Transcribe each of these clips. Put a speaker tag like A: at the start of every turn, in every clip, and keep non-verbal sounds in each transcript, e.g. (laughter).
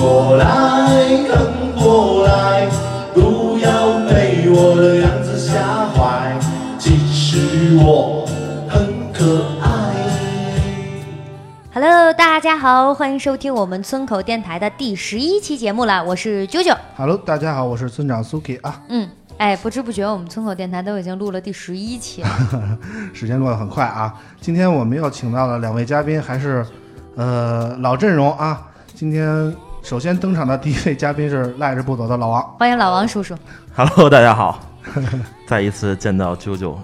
A: 过来，跟过来，不要被我的样子吓坏，其实我很可爱。
B: Hello，大家好，欢迎收听我们村口电台的第十一期节目了，我是啾啾。
C: Hello，大家好，我是村长 Suki 啊。
B: 嗯，哎，不知不觉我们村口电台都已经录了第十一期了。(laughs)
C: 时间过得很快啊！今天我们又请到了两位嘉宾，还是呃老阵容啊。今天首先登场的第一位嘉宾是赖着不走的老王，
B: 欢迎老王叔叔。
D: Hello，大家好，(laughs) 再一次见到啾啾，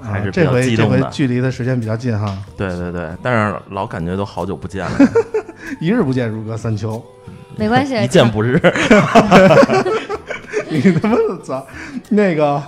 D: 还是比较
C: 啊这回这回
D: 激动的。
C: 距离的时间比较近哈，
D: 对对对，但是老感觉都好久不见了，(laughs)
C: 一日不见如隔三秋。
B: 没关系，(laughs)
D: 一见不日。
C: 你他妈的操！那个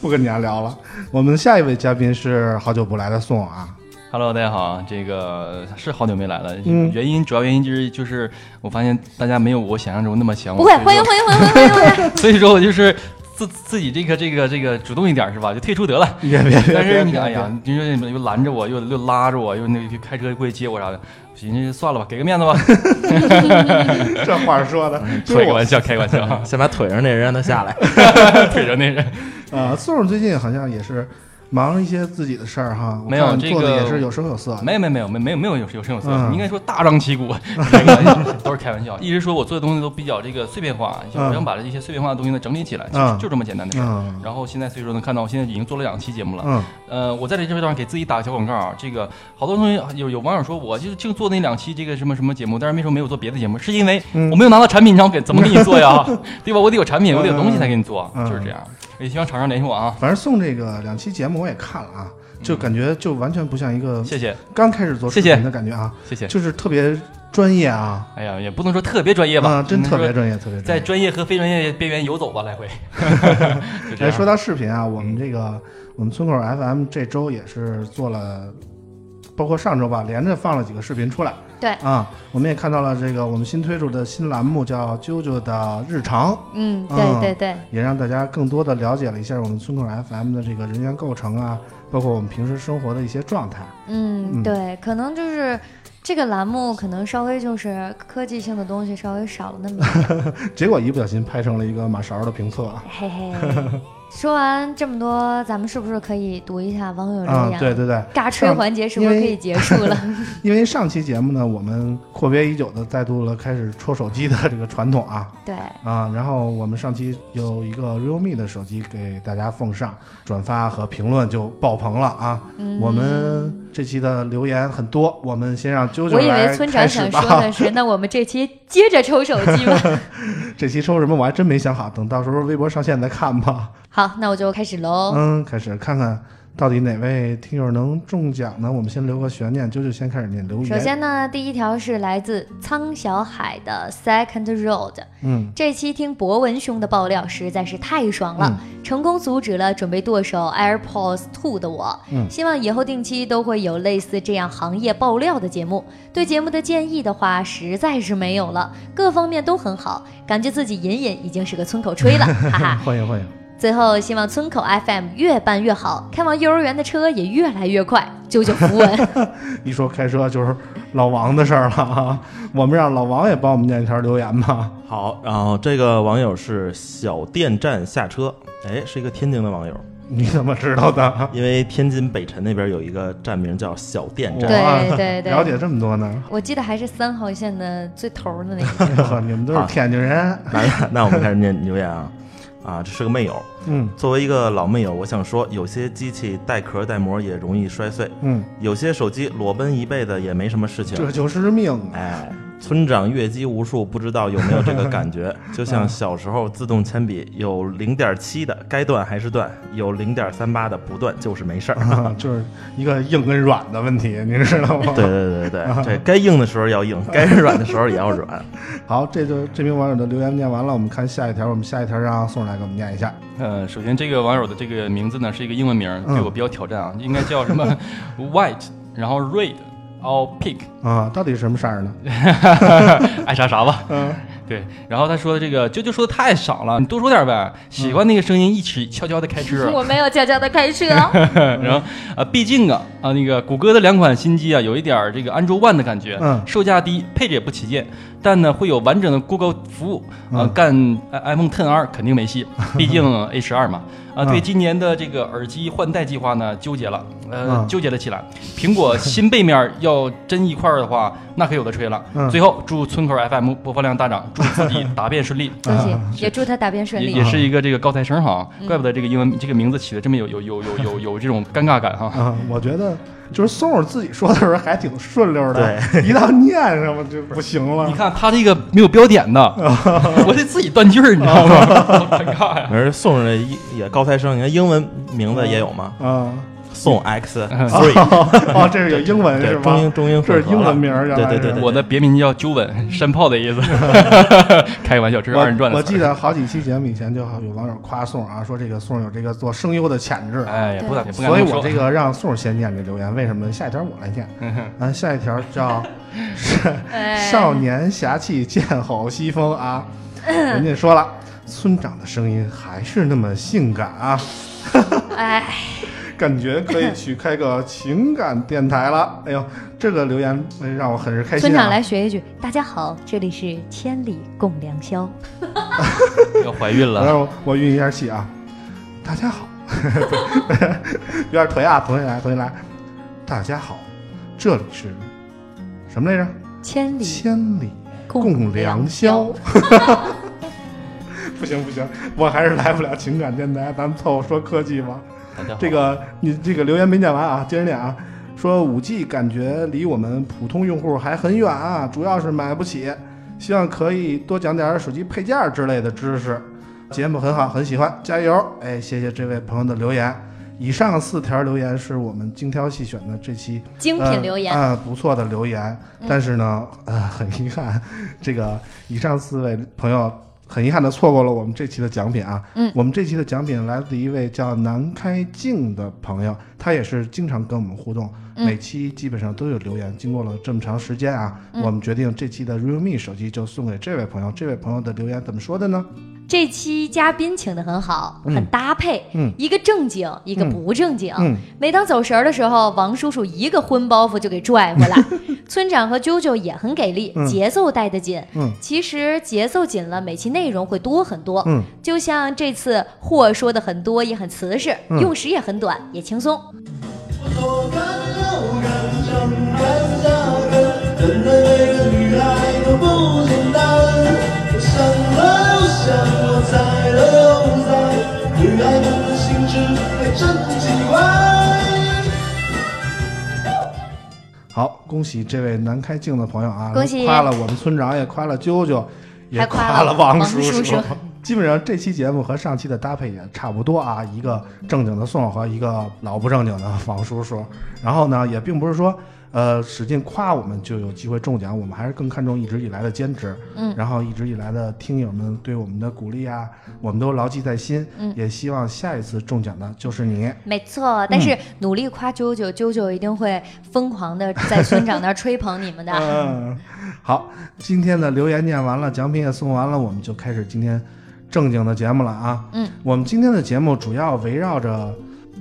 C: 不跟你俩聊了。我们下一位嘉宾是好久不来的宋啊，
E: Hello，大家好，这个是好久没来了，
C: 嗯
E: 原因主要原因就是就是我发现大家没有我想象中那么想我，
B: 不会，欢迎欢迎欢迎欢迎欢迎！
E: 所以说我就是自自己这个这个这个主动一点是吧？就退出得了。
C: 别别别！
E: 但是哎呀，你说你又拦着我，又又拉着我，又那个开车过去接我啥的，寻思算了吧，给个面子吧，
C: 别 (laughs) 这话说的，
E: 开个玩笑，开个玩笑，(laughs)
D: 先把腿上那人让他下来。(laughs)
E: 腿上那人。
C: 啊。宋总最近好像也是忙一些自己的事儿哈，
E: 没有
C: 做的
E: 这个
C: 也是有声有色。
E: 没有没有没有没没有没有有有声有色，
C: 嗯
E: 应该说大张旗鼓，开个玩笑都是开玩笑。一直说我做的东西都比较这个碎片化，
C: 嗯
E: 我想把这些碎片化的东西呢整理起来，其
C: 嗯
E: 实就这么简单的事儿。
C: 嗯
E: 然后现在所以说能看到，我现在已经做了两期节目了。
C: 嗯
E: 呃，我在这地方给自己打个小广告啊，这个好多同学有有网友说我就净做那两期这个什么什么节目，但是没说没有做别的节目？是因为
C: 嗯
E: 我没有拿到产品，让我给怎么给你做呀？对吧？我得有产品，我得有东西才给你做，
C: 嗯
E: 就是这样。也希望厂商联系我啊，
C: 反正送这个两期节目我也看了啊，就感觉就完全不像一个
E: 谢谢。
C: 刚开始做视频的感觉啊，
E: 谢谢。
C: 就是特别专业啊，
E: 哎呀，也不能说特别专业吧，
C: 啊，真特别专业，特别专
E: 在。专业和非专业边缘游走吧，来回。(laughs) 就这
C: 哎，
E: 样
C: 说到视频啊，我们这个我们村口 FM 这周也是做了，包括上周吧，连着放了几个视频出来。
B: 对
C: 啊，我们也看到了这个我们新推出的新栏目叫“啾啾的日常
B: 嗯，
C: 嗯
B: 对对对，”，
C: 也让大家更多的了解了一下我们村口 FM 的这个人员构成啊，包括我们平时生活的一些状态。嗯
B: 嗯，对，可能就是这个栏目可能稍微就是科技性的东西稍微少了那么。(laughs)
C: 结果一不小心拍成了一个马勺的评测。
B: 嘿嘿。(laughs) 说完这么多，咱们是不是可以读一下网友留
C: 啊
B: 言？，
C: 对对对，
B: 尬吹环节是不是可以结束了？(laughs)
C: 因为上期节目呢，我们阔别已久的再度了开始戳手机的这个传统啊
B: 对，
C: 啊，然后我们上期有一个 realme 的手机给大家奉上，转发和评论就爆棚了啊！
B: 嗯
C: 我们这期的留言很多，我们先让啾啾
B: 我以为村长想说的。是，那我们这期接着抽手机吧。(laughs)
C: 这期抽什么我还真没想好，等到时候微博上线再看吧。
B: 好，那我就开始喽。
C: 嗯，开始看看到底哪位听友能中奖呢？我们先留个悬念，啾啾先开始念留言。
B: 首先呢，第一条是来自苍小海的 Second Road。
C: 嗯，
B: 这期听博文兄的爆料实在是太爽了，成功阻止了准备剁手 AirPods 2的我。
C: 嗯
B: 希望以后定期都会有类似这样行业爆料的节目。对节目的建议的话，实在是没有了，各方面都很好，感觉自己隐隐已经是个村口吹了，哈哈。
C: 欢 (laughs) 迎欢迎。
B: 最后，希望村口 FM 越办越好，开往幼儿园的车也越来越快，救救符文。(laughs)
C: 一说开车就是老王的事儿了啊！我们让老王也帮我们念一条留言吧。
D: 好，然后这个网友是小电站下车，哎，是一个天津的网友，
C: 你怎么知道的？
D: 因为天津北辰那边有一个站名叫小电站。
B: 对对对
C: 了解这么多呢？
B: 我记得还是三号线的最头儿的那个。(laughs)
C: 你们都是天津人。(laughs)
D: 那那我们开始念留言啊，啊，这是个妹友。
C: 嗯
D: 作为一个老妹友，我想说，有些机器带壳带膜也容易摔碎，
C: 嗯，
D: 有些手机裸奔一辈子也没什么事情。
C: 这就是命啊！
D: 哎，村长阅机无数，不知道有没有这个感觉？(laughs) 就像小时候自动铅笔有零点七的该断还是断，有零点三八的不断就是没事儿。
C: 啊，(laughs) 就是一个硬跟软的问题，您知道吗？
D: 对对对对，这 (laughs) 该硬的时候要硬，该软的时候也要软。
C: 好，这就这名网友的留言念完了，我们看下一条，我们下一条让宋来给我们念一下。
E: 呃，首先这个网友的这个名字呢是一个英文名，
C: 嗯
E: 对我比较挑战啊，应该叫什么 White，然后 Red，all Pick
C: 啊，到底是什么色儿呢？(laughs)
E: 爱啥啥吧。
C: 嗯，(laughs)
E: 对，然后他说的这个啾啾说的太少了，你多说点呗。喜欢那个声音，一起悄悄的开车。(laughs)
B: 我没有悄悄的开车，
E: 然后啊，毕竟啊啊，那个谷歌的两款新机啊，有一点这个安卓 One 的感觉，
C: 嗯
E: 售价低，配置也不旗舰，但呢会有完整的 Google 服务，啊，
C: 嗯
E: 干 iPhone 10R 肯定没戏，(laughs) 毕竟 A 1 2嘛。啊，对
C: 嗯
E: 今年的这个耳机换代计划呢，纠结了，呃，
C: 嗯
E: 纠结了起来。苹果新背面要真一块儿的话，那可有的吹了。
C: 嗯
E: 最后祝村口 FM 播放量大涨，祝自己 (laughs) 答辩顺利。
B: 恭喜
C: 啊，
B: 也祝他答辩顺利
E: 也也。是一个这个高材生哈，
B: 嗯
E: 怪不得这个英文这个名字起的这么有有有有有有这种尴尬感哈。
C: 啊，我觉得就是宋儿自己说的时候还挺顺溜的，
D: 对，
C: 一到念上了就不行了。
E: 你看他这个没有标点的，(laughs) 我得自己断句儿，你知道吗？(laughs) 好尴尬呀。
D: 而送人这也高材生，你看英文名字也有吗？
C: 啊，
D: 宋 X
E: 嗯
D: Three，(laughs)
C: 哦，这是有英文是
D: 对，
C: 吗？
D: 中英中英
C: 这是英文名儿，
D: 对对对对，
E: 我的别名叫鸠吻，山炮的意思。(laughs) 开个玩笑，这是二人转
C: 我
E: 的。
C: 我记得好几期节目以前就有网友夸宋啊，说这个宋有这个做声优的潜质。
E: 哎呀，不敢不敢
C: 所以。我这个让宋先念这留言，为什么呢？下一条我来念。
E: 嗯
C: 下一条叫 (laughs)
B: 哎
C: 少年侠气剑吼西风啊，人家说了，村长的声音还是那么性感啊，
B: 哎，
C: 感觉可以去开个情感电台了。(laughs) 哎呦，这个留言哎让我很是开心、啊。
B: 村长来学一句：“大家好，这里是千里共良宵。(laughs)
E: 要怀孕了，
C: 让我我运一下气啊！大家好，(laughs) 有点颓啊，重新来，重新来。大家好，这里是什么来着？”
B: 千里
C: 千里
B: 共
C: 共良宵。不行不行，我还是来不了情感电台，咱们凑合说科技吧。这个你这个留言没念完啊，接着念啊。说五 G 感觉离我们普通用户还很远啊，主要是买不起，希望可以多讲点手机配件之类的知识。节目很好，很喜欢，加油！哎，谢谢这位朋友的留言。以上四条留言是我们精挑细选的这期
B: 精品留言，
C: 啊、不错的留言。
B: 嗯
C: 但是呢，(laughs) 呃，很遗憾，这个以上四位朋友很遗憾的错过了我们这期的奖品啊。
B: 嗯
C: 我们这期的奖品来自一位叫南开静的朋友，他也是经常跟我们互动，
B: 嗯
C: 每期基本上都有留言。经过了这么长时间啊，
B: 嗯
C: 我们决定这期的 realme 手机就送给这位朋友。这位朋友的留言怎么说的呢？
B: 这期嘉宾请的很好，
C: 嗯
B: 很搭配，
C: 嗯
B: 一个正经，一个
C: 嗯
B: 不正经。
C: 嗯，
B: 每当走神儿的时候，王叔叔一个荤包袱就给拽回来。(laughs) 村长和啾啾也很给力，
C: 嗯
B: 节奏带得紧。
C: 嗯
B: 其实节奏紧了，每期内容会多很多。
C: 嗯，
B: 就像这次货说的很多，也很瓷实，
C: 嗯
B: 用时也很短，也轻松。
A: 左看右看，上看下看，等待每个女孩都不简单。我想了我猜了又猜，女孩们的心智还真奇怪。
C: 好，恭喜这位南开静的朋友啊！
B: 恭喜
C: 夸了我们村长，也夸了啾啾，也
B: 夸
C: 夸
B: 了王
C: 叔
B: 叔 (laughs)
C: 基本上这期节目和上期的搭配也差不多啊，一个正经的宋和一个老不正经的王叔叔。然后呢，也并不是说呃使劲夸我们就有机会中奖，我们还是更看重一直以来的坚持。
B: 嗯
C: 然后一直以来的听友们对我们的鼓励啊，我们都牢记在心。
B: 嗯
C: 也希望下一次中奖的就是你。
B: 没错，但是努力夸啾啾，啾啾一定会疯狂的在村长那儿吹捧你们的。(laughs)
C: 嗯，好，今天的留言念完了，奖品也送完了，我们就开始今天正经的节目了啊。
B: 嗯，
C: 我们今天的节目主要围绕着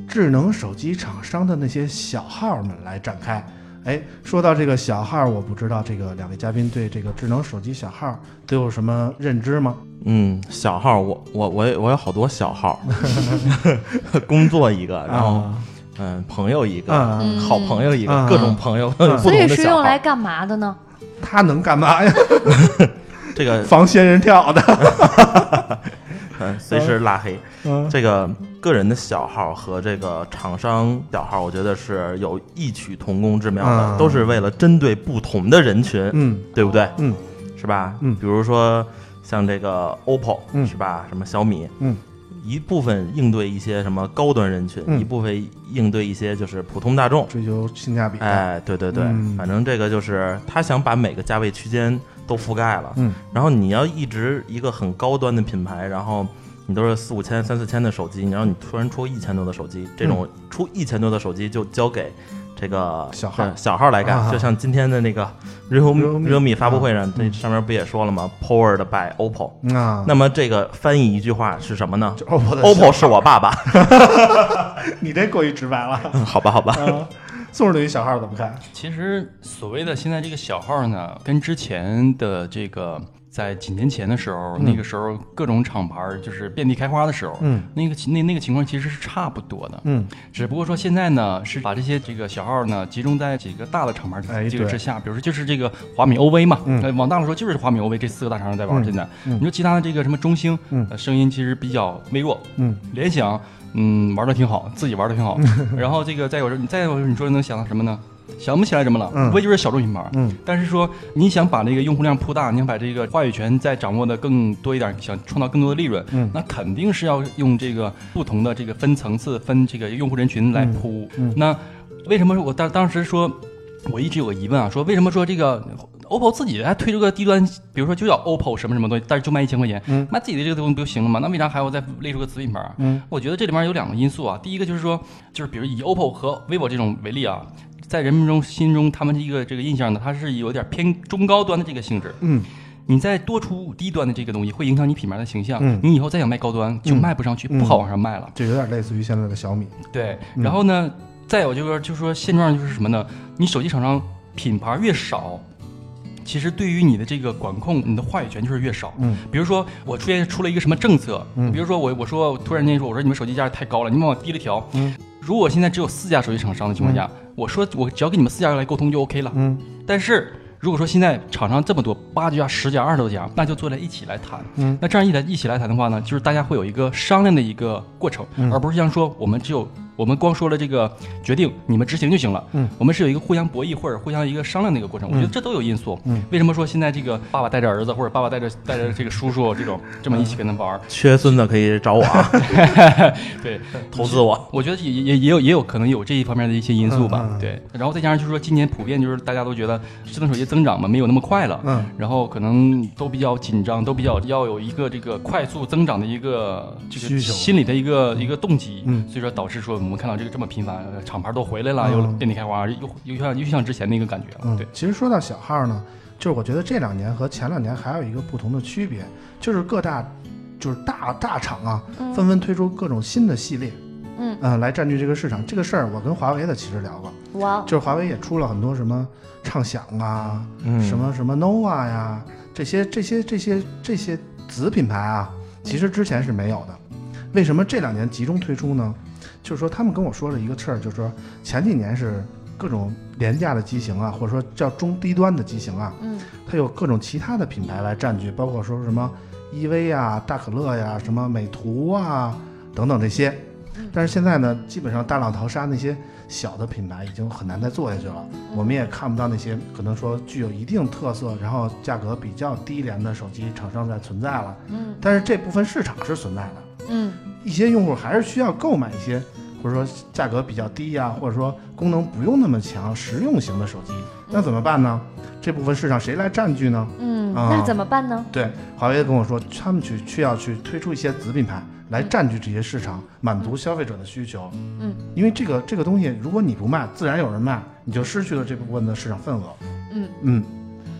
C: 智能手机厂商的那些小号们来展开。哎，说到这个小号，我不知道这个两位嘉宾对这个智能手机小号都有什么认知吗？
D: 嗯，小号我我我有我有好多小号，(laughs) 工作一个，然后
C: 啊
D: 嗯朋友一个，好朋友一个，
C: 啊
D: 各种朋友，
C: 啊
D: 不
B: 所以是
D: 同的小号。
B: 用来干嘛的呢？
C: 他能干嘛呀？(laughs)
D: 这个
C: 防仙人跳的。
D: 嗯随时拉黑。
C: 嗯
D: 这个个人的小号和这个厂商小号，我觉得是有异曲同工之妙的，
C: 嗯
D: 都是为了针对不同的人群，
C: 嗯
D: 对不对？
C: 嗯
D: 是吧？
C: 嗯
D: 比如说像这个 OPPO，、
C: 嗯
D: 是吧？什么小米，
C: 嗯，
D: 一部分应对一些什么高端人群，
C: 嗯
D: 一部分应对一些就是普通大众。
C: 追求性价比，
D: 哎，对对对，
C: 嗯
D: 反正这个就是他想把每个价位区间都覆盖了。
C: 嗯
D: 然后你要一直一个很高端的品牌，然后你都是四五千、三四千的手机，然后你突然出一千多的手机，这种出一千多的手机就交给这个
C: 嗯小号
D: 呃小号来干，
C: 啊
D: 就像今天的那个 realme
C: realme
D: 发布会上，
C: 嗯
D: 这上面不也说了吗？Powered by OPPO。
C: 嗯啊，
D: 那么这个翻译一句话是什么呢
C: 就 OPPO 的
D: ？OPPO 是我爸爸。(laughs)
C: 你这过于直白了。
D: 嗯好吧，好吧。
C: 啊，(laughs) 宋儿对于小号怎么看？
E: 其实所谓的现在这个小号呢，跟之前的这个在几年前的时候，那个时候各种厂牌就是遍地开花的时候，
C: 嗯，
E: 那个那那个情况其实是差不多的，
C: 嗯
E: 只不过说现在呢是把这些这个小号呢集中在几个大的厂牌这个之下，比如说就是这个华米、OV 嘛，
C: 嗯
E: 呃往大了说就是华米、OV 这四个大厂商在玩。
C: 嗯
E: 现在
C: 嗯
E: 你说其他的这个什么中兴，声音其实比较微弱，
C: 嗯
E: 联想，嗯，玩的挺好，自己玩的挺好。(laughs) 然后这个再有你再有你说能想到什么呢？想不起来什么了，
C: 嗯
E: 无非就是小众品牌。
C: 嗯
E: 但是说你想把这个用户量铺大，你想把这个话语权再掌握的更多一点，想创造更多的利润，
C: 嗯
E: 那肯定是要用这个不同的这个分层次、分这个用户人群来铺。
C: 嗯嗯
E: 那为什么我当当时说，我一直有个疑问啊，说为什么说这个 OPPO 自己还推出个低端，比如说就叫 OPPO 什么什么东西，但是就卖一千块钱，
C: 嗯
E: 卖自己的这个东西不就行了吗？那为啥还要再列出个子品牌我觉得这里面有两个因素啊，第一个就是说，就是比如以 OPPO 和 vivo 这种为例啊，在人们中心中，他们这个这个印象呢，它是有点偏中高端的这个性质。
C: 嗯
E: 你再多出低端的这个东西，会影响你品牌的形象。
C: 嗯
E: 你以后再想卖高端，就
C: 嗯
E: 卖不上去，
C: 嗯
E: 不好往上卖了。
C: 这有点类似于现在的小米。
E: 对，
C: 嗯
E: 然后呢，再有就是就是说现状就是什么呢？你手机厂商品牌越少，其实对于你的这个管控，你的话语权就是越少。
C: 嗯
E: 比如说我出现出了一个什么政策，
C: 嗯
E: 比如说我我说突然间说我说你们手机价太高了，你们往低了调。
C: 嗯
E: 如果现在只有四家手机厂商的情况下，我说我只要跟你们四家来沟通就 OK 了。
C: 嗯
E: 但是如果说现在厂商这么多，八家、十家、二十多家，那就坐在一起来谈。
C: 嗯
E: 那这样一来一起来谈的话呢，就是大家会有一个商量的一个过程，
C: 嗯
E: 而不是像说我们只有我们光说了这个决定，你们执行就行了。
C: 嗯，
E: 我们是有一个互相博弈或者互相一个商量的一个过程。我觉得这都有因素。
C: 嗯，
E: 为什么说现在这个爸爸带着儿子或者爸爸带着带着这个叔叔这种这么一起跟他玩儿？
D: 缺孙子可以找我啊，(laughs)
E: 对，
D: 投资我。
E: 我觉得也也也有也有可能有这一方面的一些因素吧。对，然后再加上就是说今年普遍就是大家都觉得智能手机增长嘛没有那么快了。
C: 嗯
E: 然后可能都比较紧张，都比较要有一个这个快速增长的一个这个心理的一个一个动机，
C: 嗯
E: 所以说导致说我们看到这个这么频繁，呃厂牌都回来了，
C: 嗯。
E: 又遍地开花，又又像又像之前那个感觉了，
C: 嗯。
E: 对，，
C: 其实说到小号呢，就是我觉得这两年和前两年还有一个不同的区别，就是各大就是大大厂啊，
B: 嗯。
C: 纷纷推出各种新的系列，
B: 嗯。
C: 呃，来占据这个市场。这个事儿我跟华为的其实聊过，
B: 哇，
C: 就是华为也出了很多什么畅享啊，
D: 嗯。
C: 什么什么 nova 呀，这些这些这些这些子品牌啊，其实之前是没有的。为什么这两年集中推出呢？就是说他们跟我说了一个事儿，就是说前几年是各种廉价的机型啊，或者说叫中低端的机型啊，
B: 嗯
C: 它有各种其他的品牌来占据，包括说什么 EV 啊、大可乐呀、什么美图啊等等这些。但是现在呢，基本上大浪淘沙那些小的品牌已经很难再做下去了。我们也看不到那些可能说具有一定特色，然后价格比较低廉的手机厂商在存在了。
B: 嗯
C: 但是这部分市场是存在的，
B: 嗯
C: 一些用户还是需要购买一些，或者说价格比较低呀、或者说功能不用那么强、实用型的手机。那怎么办呢？这部分市场谁来占据呢？
B: 嗯，
C: 啊
B: 那怎么办呢？
C: 对，华为跟我说，他们去需要去推出一些子品牌来占据这些市场，满足消费者的需求。
B: 嗯，
C: 因为这个这个东西，如果你不卖，自然有人卖，你就失去了这部分的市场份额。
B: 嗯
C: 嗯，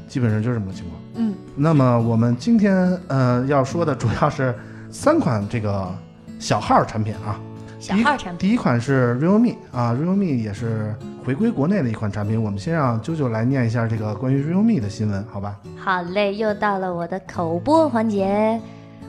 C: 基本上就是这么个情况。
B: 嗯
C: 那么我们今天呃要说的主要是三款这个小号产品啊。
B: 小号产品，
C: 第一款是 realme 啊，realme 也是回归国内的一款产品。我们先让啾啾来念一下这个关于 realme 的新闻，好吧？
B: 好嘞，又到了我的口播环节。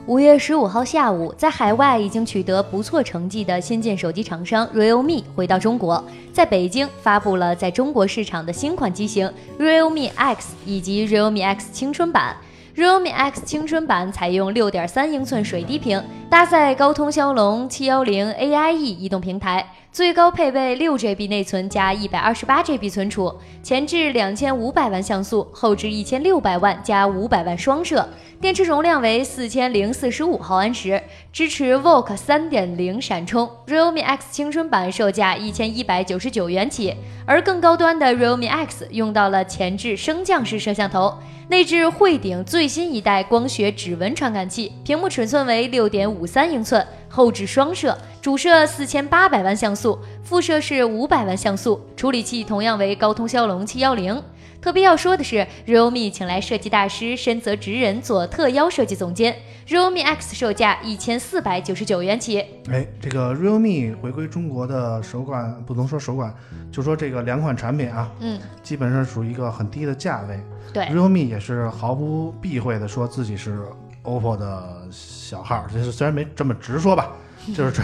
B: 五月十五号下午，在海外已经取得不错成绩的先进手机厂商 realme 回到中国，在北京发布了在中国市场的新款机型 realme X 以及 realme X 青春版。Realme X 青春版采用6.3英寸水滴屏，搭载高通骁龙710 AIE 移动平台，最高配备 6GB 内存加 128GB 存储，前置2500万像素，后置1600万加500万双摄，电池容量为4045毫安时，支持 VOOC 3.0闪充。Realme X 青春版售价1199元起，而更高端的 Realme X 用到了前置升降式摄像头。内置汇顶最新一代光学指纹传感器，屏幕尺寸为六点五三英寸，后置双摄，主摄四千八百万像素，副摄是五百万像素，处理器同样为高通骁龙七幺零。特别要说的是，realme 请来设计大师深泽直人做特邀设计总监，realme X 售价一千四百九十九元起。
C: 哎，这个 realme 回归中国的首款，不能说首款，就说这个两款产品啊，
B: 嗯，
C: 基本上属于一个很低的价位。
B: 对
C: ，realme 也是毫不避讳的说自己是 OPPO 的小号，就是虽然没这么直说吧，就是这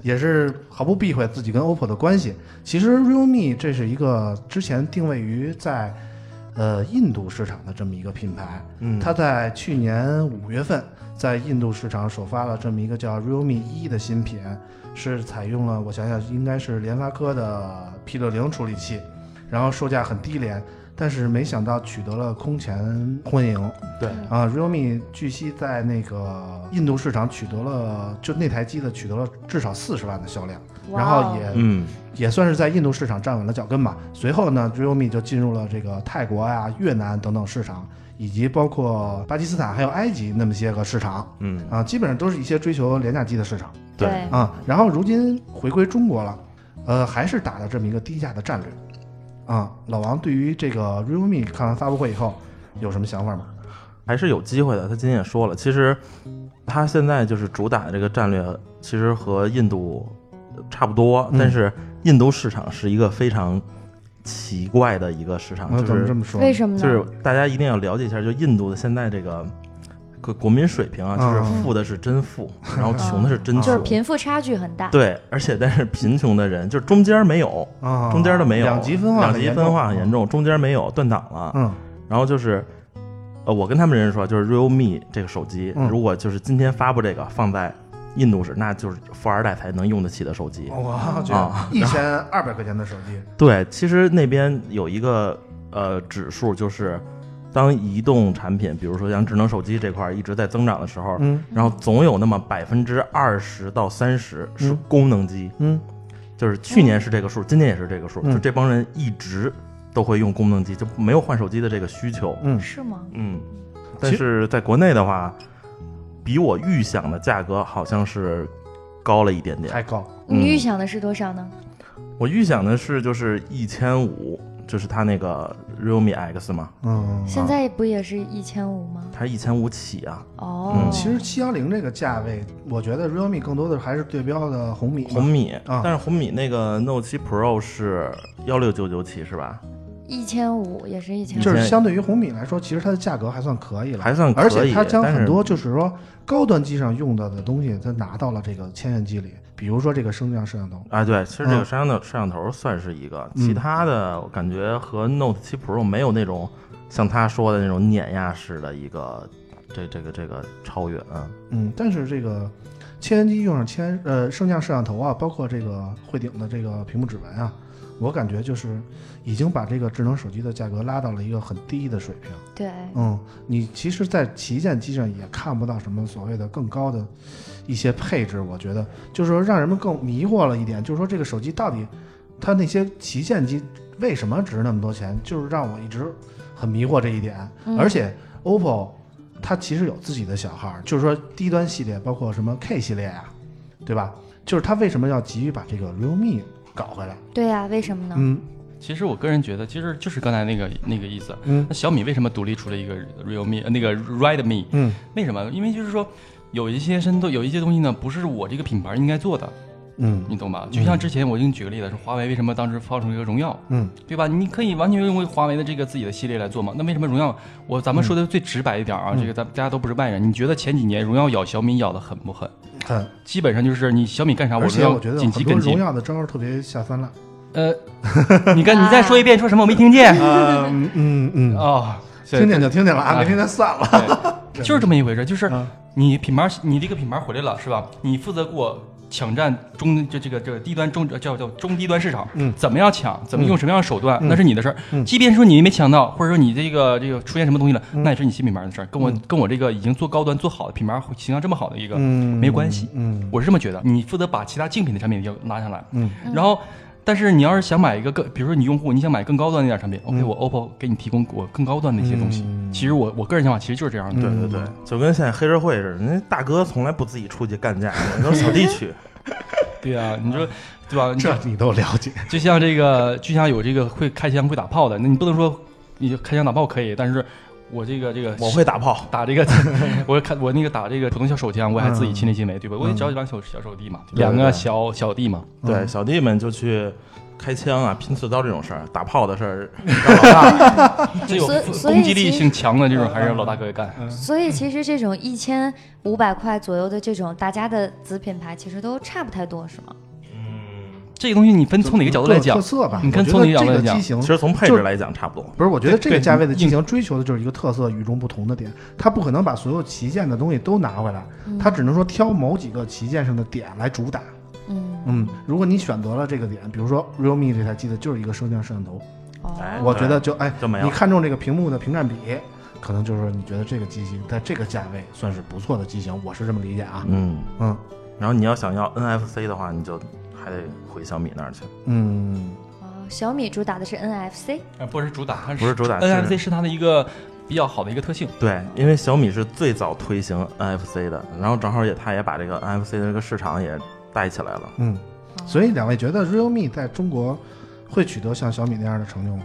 C: 也是毫不避讳自己跟 OPPO 的关系。其实 realme 这是一个之前定位于在呃印度市场的这么一个品牌，
D: 嗯，
C: 它在去年五月份在印度市场首发了这么一个叫 realme 一的新品，是采用了我想想应该是联发科的 P 六零处理器，然后售价很低廉，但是没想到取得了空前欢迎。
D: 对，
C: 啊！realme 据悉在那个印度市场取得了就那台机子取得了至少四十万的销量，然后也
D: 嗯，
C: 也算是在印度市场站稳了脚跟吧。随后呢，realme 就进入了这个泰国呀、越南等等市场，以及包括巴基斯坦还有埃及那么些个市场。
D: 嗯，
C: 啊，基本上都是一些追求廉价机的市场。
D: 对。
B: 对，
C: 啊。然后如今回归中国了，呃，还是打的这么一个低价的战略啊。老王对于这个 realme 看完发布会以后有什么想法吗？
D: 还是有机会的。他今天也说了，其实他现在就是主打的这个战略，其实和印度差不多，
C: 嗯
D: 但是印度市场是一个非常奇怪的一个市场，
C: 那
D: 就是
C: 怎么这么说？
B: 为什么呢？
D: 就是大家一定要了解一下，就印度的现在这个国国民水平啊，就是
C: 嗯
D: 富的是真富，然后穷的是真穷
B: 就是
D: 穷。
B: 贫富差距很大。
D: 对，而且但是贫穷的人就是中间没有，
C: 啊，
D: 中间都没有，
C: 两极分化，
D: 两极分化很严。重，中间没有断档了。
C: 嗯
D: 然后就是，呃，我跟他们人说，就是 realme 这个手机，
C: 嗯
D: 如果就是今天发布这个放在印度是，那就是富二代才能用得起的手机。
C: 我去
D: 啊，
C: 一千二百块钱的手机，
D: 对，其实那边有一个呃指数，就是当移动产品，比如说像智能手机这块儿一直在增长的时候，
C: 嗯
D: 然后总有那么百分之二十到三十是
C: 嗯
D: 功能机，
C: 嗯
D: 就是去年是这个数，今年也是这个数，
C: 嗯
D: 就这帮人一直都会用功能机，就没有换手机的这个需求。
C: 嗯，
B: 是吗？
D: 嗯，但是在国内的话，比我预想的价格好像是高了一点点。
C: 太高。
D: 嗯
B: 你预想的是多少呢？
D: 我预想的是就是一千五，就是它那个 realme X 嘛，
C: 嗯，
B: 现在不也是一千五吗？
D: 它一千五起啊，
B: 哦，
D: 嗯。
C: 其实七幺零这个价位，我觉得 realme 更多的还是对标的红米。
D: 红米，
C: 啊。
D: 但是红米那个 Note 7 Pro 是幺六九九起是吧？
B: 一千五也是一千五，
C: 就是相对于红米来说，其实它的价格还算可以了，
D: 还算可以
C: 而且它将很多就是说高端机上用到的东西，它拿到了这个千元机里，比如说这个升降摄像头。
D: 啊，对，其实这个
C: 嗯
D: 摄像头摄像头算是一个，
C: 嗯
D: 其他的我感觉和 Note 7 Pro 没有那种像他说的那种碾压式的一个这这个这个超越啊。
C: 嗯，但是这个千元机用上千呃升降摄像头啊，包括这个汇顶的这个屏幕指纹啊，我感觉就是已经把这个智能手机的价格拉到了一个很低的水平。
B: 对，
C: 嗯，你其实，在旗舰机上也看不到什么所谓的更高的一些配置，我觉得就是说让人们更迷惑了一点，就是说这个手机到底它那些旗舰机为什么值那么多钱，就是让我一直很迷惑这一点。
B: 嗯
C: 而且 OPPO 它其实有自己的小号，就是说低端系列，包括什么 K 系列呀、对吧？就是它为什么要急于把这个 realme 搞回来？
B: 对呀、为什么呢？
C: 嗯
E: 其实我个人觉得，其实就是刚才那个那个意思。
C: 嗯
E: 那小米为什么独立出了一个 Realme 呃那个 Redmi？
C: 嗯
E: 为什么？因为就是说有一些深度，有一些东西呢，不是我这个品牌应该做的，
C: 嗯
E: 你懂吧？就像之前我给你举个例子，说华为为什么当时放出一个荣耀，
C: 嗯
E: 对吧？你可以完全用华为的这个自己的系列来做嘛？那为什么荣耀？我咱们说的最直白一点啊，
C: 嗯
E: 这个咱大家都不是外人，你觉得前几年荣耀咬小米咬的狠不狠？
C: 很，
E: 基本上就是你小米干啥，
C: 我觉得
E: 紧急跟进。
C: 荣耀的招儿特别下三滥。
E: 呃，你跟你再说一遍说什么？我没听见。(laughs)
C: 嗯嗯嗯，
E: 哦，
C: 听见就听见了啊，
E: 啊
C: 没听见算了。
E: 就是这么一回事，就是
C: 嗯
E: 你品牌，你这个品牌回来了是吧？你负责给我抢占中这这个这个低端中叫叫中低端市场，
C: 嗯。
E: 怎么样抢，怎么用什么样的手段，
C: 嗯。
E: 那是你的事儿。
C: 嗯。
E: 即便说你没抢到，或者说你这个这个出现什么东西了，
C: 嗯。
E: 那也是你新品牌的事儿，跟我、
C: 嗯。
E: 跟我这个已经做高端做好的品牌形象这么好的一个、
C: 嗯，
E: 没关系。
C: 嗯。
E: 我是这么觉得，你负责把其他竞品的产品要拿下来，
C: 嗯。
E: 然后。但是你要是想买一个更，比如说你用户你想买更高端的一点产品、o k
C: 嗯
E: 我 OPPO 给你提供我更高端的一些东西。
C: 嗯
E: 其实我我个人想法其实就是这样的。
D: 对对对，就跟现在黑社会似的，人家大哥从来不自己出去干架，(laughs) 都是小弟去。
E: 对啊，你说对吧？
C: 这你都了解。
E: 就像这个，就像有这个会开枪会打炮的，那你不能说你开枪打炮可以，但是我这个这个
D: 我会打炮，
E: 打这个，我看我那个打这个普通小手枪，我还自己亲力亲为，对吧？我也
C: 嗯
E: 找几帮小小手弟嘛，两个小小弟嘛，
D: 对，
C: 嗯
D: 小弟们就去开枪啊、拼刺刀这种事儿，打炮的事儿 (laughs) 让老大。(laughs)
E: 这有攻击力性强的这种，还是老大哥干。
B: 所以其实这种一千五百块左右的这种大家的子品牌，其实都差不太多，是吗？
E: 这个东西你分从哪个角度来讲
C: 特？色吧？
E: 你看
C: 我觉得
E: 从哪个角度来讲
C: 这个机型
D: 其实从配置来讲差不多。
C: 不是，我觉得这个价位的机型追求的就是一个特色与众不同的点，它不可能把所有旗舰的东西都拿回来，它只能说挑某几个旗舰上的点来主打。
B: 嗯，
C: 嗯，如果你选择了这个点，比如说 realme 这台机子就是一个升降摄像头，我觉得就哎你看中这个屏幕的屏占比，可能就是你觉得这个机型在这个价位算是不错的机型，我是这么理解啊。
D: 嗯，
C: 嗯
D: 然后你要想要 NFC 的话，你就还得回小米那儿去。
C: 嗯
B: 哦，小米主打的是 NFC，
E: 啊，不是主打，它
D: 不是主打
E: NFC 是它的一个比较好的一个特性。
D: 对，因为小米是最早推行 NFC 的，然后正好也它也把这个 NFC 的这个市场也带起来了。
C: 嗯，所以两位觉得 realme 在中国会取得像小米那样的成就吗？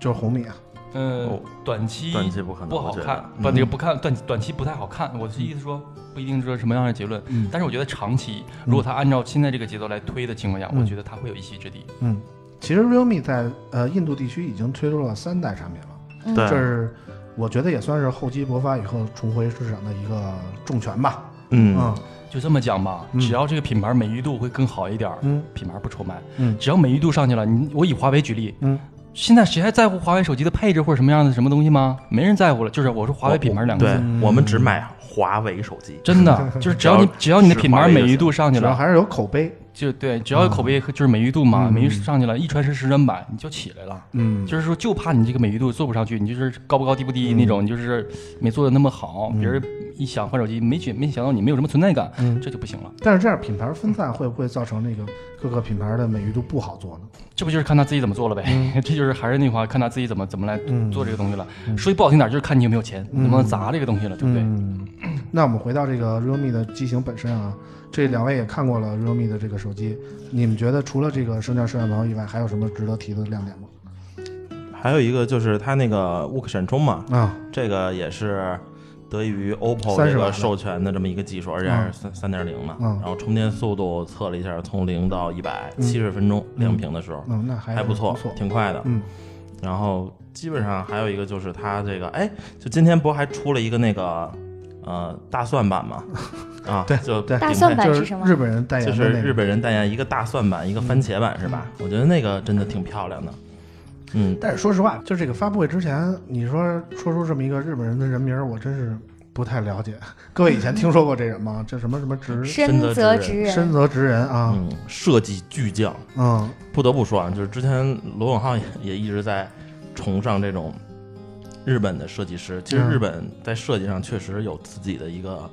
C: 就是红米啊，
E: 嗯
D: 哦，
E: 短期
D: 短期不可能，
E: 不好看，不，
D: 嗯
E: 那个不看短短期不太好看。我的意思说，不一定说什么样的结论，
C: 嗯
E: 但是我觉得长期，如果他按照现在这个节奏来推的情况下，
C: 嗯
E: 我觉得他会有一席之地。
C: 嗯，其实 realme 在呃印度地区已经推出了三代产品了，
B: 嗯
D: 对
C: 这是我觉得也算是厚积薄发以后重回市场的一个重拳吧。
D: 嗯
C: 嗯
E: 就这么讲吧，
C: 嗯
E: 只要这个品牌美誉度会更好一点儿，
C: 嗯
E: 品牌不愁卖。
C: 嗯
E: 只要美誉度上去了，你我以华为举例，
C: 嗯，
E: 现在谁还在乎华为手机的配置或者什么样的什么东西吗？没人在乎了。就是我说华为品牌两个字，
C: 嗯
D: 我们只买华为手机。
E: 真的 (laughs) 就是只要你只要你的品牌美誉度上去了，
C: 主要还是有口碑。
E: 就对，只要有口碑和就是美誉度嘛，
C: 嗯
E: 美誉上去了，一传十，十传百，你就起来了。
C: 嗯
E: 就是说，就怕你这个美誉度做不上去，你就是高不高低不低
C: 嗯
E: 那种，你就是没做的那么好，
C: 嗯
E: 别人一想换手机，没觉没想到你没有什么存在感，
C: 嗯，
E: 这就不行了。
C: 但是这样品牌分散会不会造成那个各个品牌的美誉度不好做呢？
E: 这不就是看他自己怎么做了呗？
C: 嗯 (laughs)
E: 这就是还是那句话，看他自己怎么怎么来
C: 嗯
E: 做这个东西了。
C: 嗯
E: 说句不好听点，就是看你有没有钱，
C: 嗯
E: 能不能砸这个东西了，对不对？
C: 嗯，那我们回到这个 realme 的机型本身啊，这两位也看过了 realme 的这个手机，你们觉得除了这个升降摄像头以外，还有什么值得提的亮点吗？
D: 还有一个就是它那个 Work 闪充嘛，
C: 啊，
D: 这个也是得益于 OPPO
C: 30瓦的
D: 这个授权的这么一个技术，而且还是三三点零嘛。
C: 嗯。
D: 然后充电速度测了一下，从零到一百
C: 嗯。
D: 七十分钟亮屏的时候
C: 嗯，那还
D: 还不错
C: 不错，
D: 挺快的。
C: 嗯。
D: 然后基本上还有一个就是它这个，哎，就今天不还出了一个那个呃大蒜版吗？(laughs) 啊，
C: 对
D: 就
C: 对。
B: 大蒜
D: 顶配
C: 就是是
B: 什么？
C: 日本人代言
D: 就是日本人代言一个大蒜版，一个番茄版是吧？我觉得那个真的挺漂亮的。嗯，
C: 但是说实话，就这个发布会之前，你说说出这么一个日本人的人名儿，我真是不太了解。(laughs) 各位以前听说过这人吗？这什么什么直
B: 深泽直人，
C: 深泽直人啊？
D: 嗯，设计巨匠，
C: 嗯
D: 不得不说啊，就是之前罗永浩也也一直在崇尚这种日本的设计师。其实
C: 嗯
D: 日本在设计上确实有自己的一个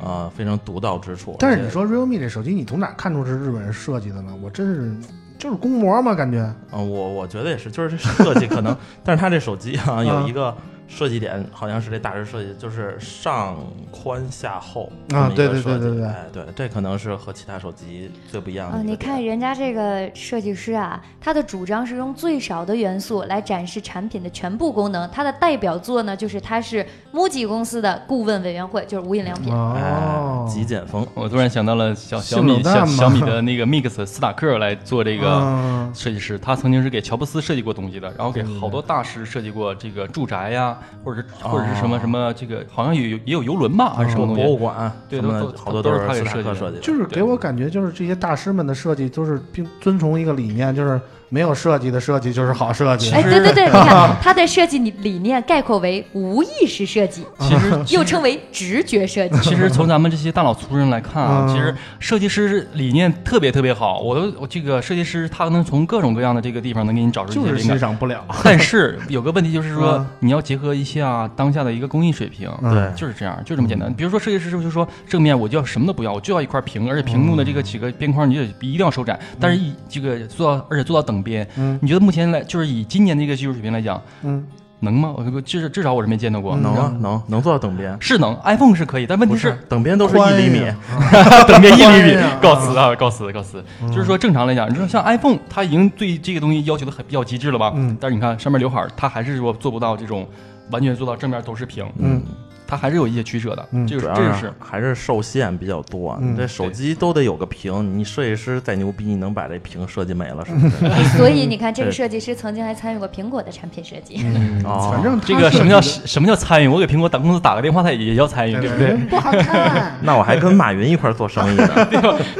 D: 呃非常独到之处。
C: 但是你说 realme 这手机，你从哪看出是日本人设计的呢？我真是就是公模嘛，感觉。
D: 嗯，我我觉得也是，就是这设计可能，(laughs) 但是他这手机啊
C: 啊
D: 有一个设计点，好像是这大师设计，就是上宽下厚
C: 啊
D: 这么一个
C: 对对对对对。
D: 设计哎，对，这可能是和其他手机最不一样的。
B: 你看人家这个设计师啊，他的主张是用最少的元素来展示产品的全部功能。他的代表作呢，就是他是 MUJI 公司的顾问委员会，就是无印良品。
C: 哦。
D: 哎，极简风，
E: 我突然想到了小小米小小米的那个 Mix 斯塔克来做这个
C: 嗯
E: 设计师，他曾经是给乔布斯设计过东西的，然后给好多大师设计过这个住宅呀，或者是或者是什么
D: 哦
E: 什么这个好像有有也有游轮吧，还是什么东西？
D: 博物馆什么的
E: 对都都
D: 好多
E: 都是他给设计
D: 设计的。
C: 就是给我感觉，就是这些大师们的设计都是并遵从一个理念，就是没有设计的设计就是好设计。
B: 哎，对对对，(laughs) 你看他的设计理理念概括为无意识设计，(laughs)
E: 其实
B: 又称为直觉设计。(laughs)
E: 其实从咱们这些大老粗人来看啊，
C: 嗯
E: 其实设计师理念特别特别好。我都我这个设计师他能从各种各样的这个地方能给你找出一
C: 就是
E: 些灵感。
C: 欣赏不了。
E: 但是有个问题就是说
C: 嗯，
E: 你要结合一下当下的一个工艺水平。
C: 嗯
D: 对，
E: 就是这样，就这么简单。比如说设计师就说正面我就要什么都不要，我就要一块屏，而且屏幕的这个几个边框你就得一定要收窄，但是一这个做到而且做到等边。
C: 嗯。
E: 你觉得目前来就是以今年这个技术水平来讲，
C: 嗯，
E: 能吗？我至至少我是没见到过。
C: 嗯。
D: 能啊能能做到等边，
E: 是能，iPhone 是可以，但问题
D: 不
E: 是
D: 等边都是一厘米。(laughs)
E: 等边一厘米，告辞啊，告辞，告辞。就是说正常来讲，你说像 iPhone，它已经对这个东西要求的很比较极致了吧？
C: 嗯。
E: 但是你看上面刘海，它还是说做不到这种完全做到正面都是平，
C: 嗯，
E: 它还是有一些取舍的。
C: 嗯
E: 这个
D: 主要
E: 这个是。
D: 还是受限比较多。
C: 嗯
D: 你这手机都得有个屏，你设计师再牛逼，你能把这屏设计没了是不是？(laughs)
B: 所以你看，这个设计师曾经还参与过苹果的产品设计。
C: 嗯
D: 哦
C: 反正
E: 这个什么叫什么叫参与？我给苹果打公司打个电话，他也也要参与，对不对？
C: 不好看。(laughs)
D: 那我还跟马云一块做生意呢，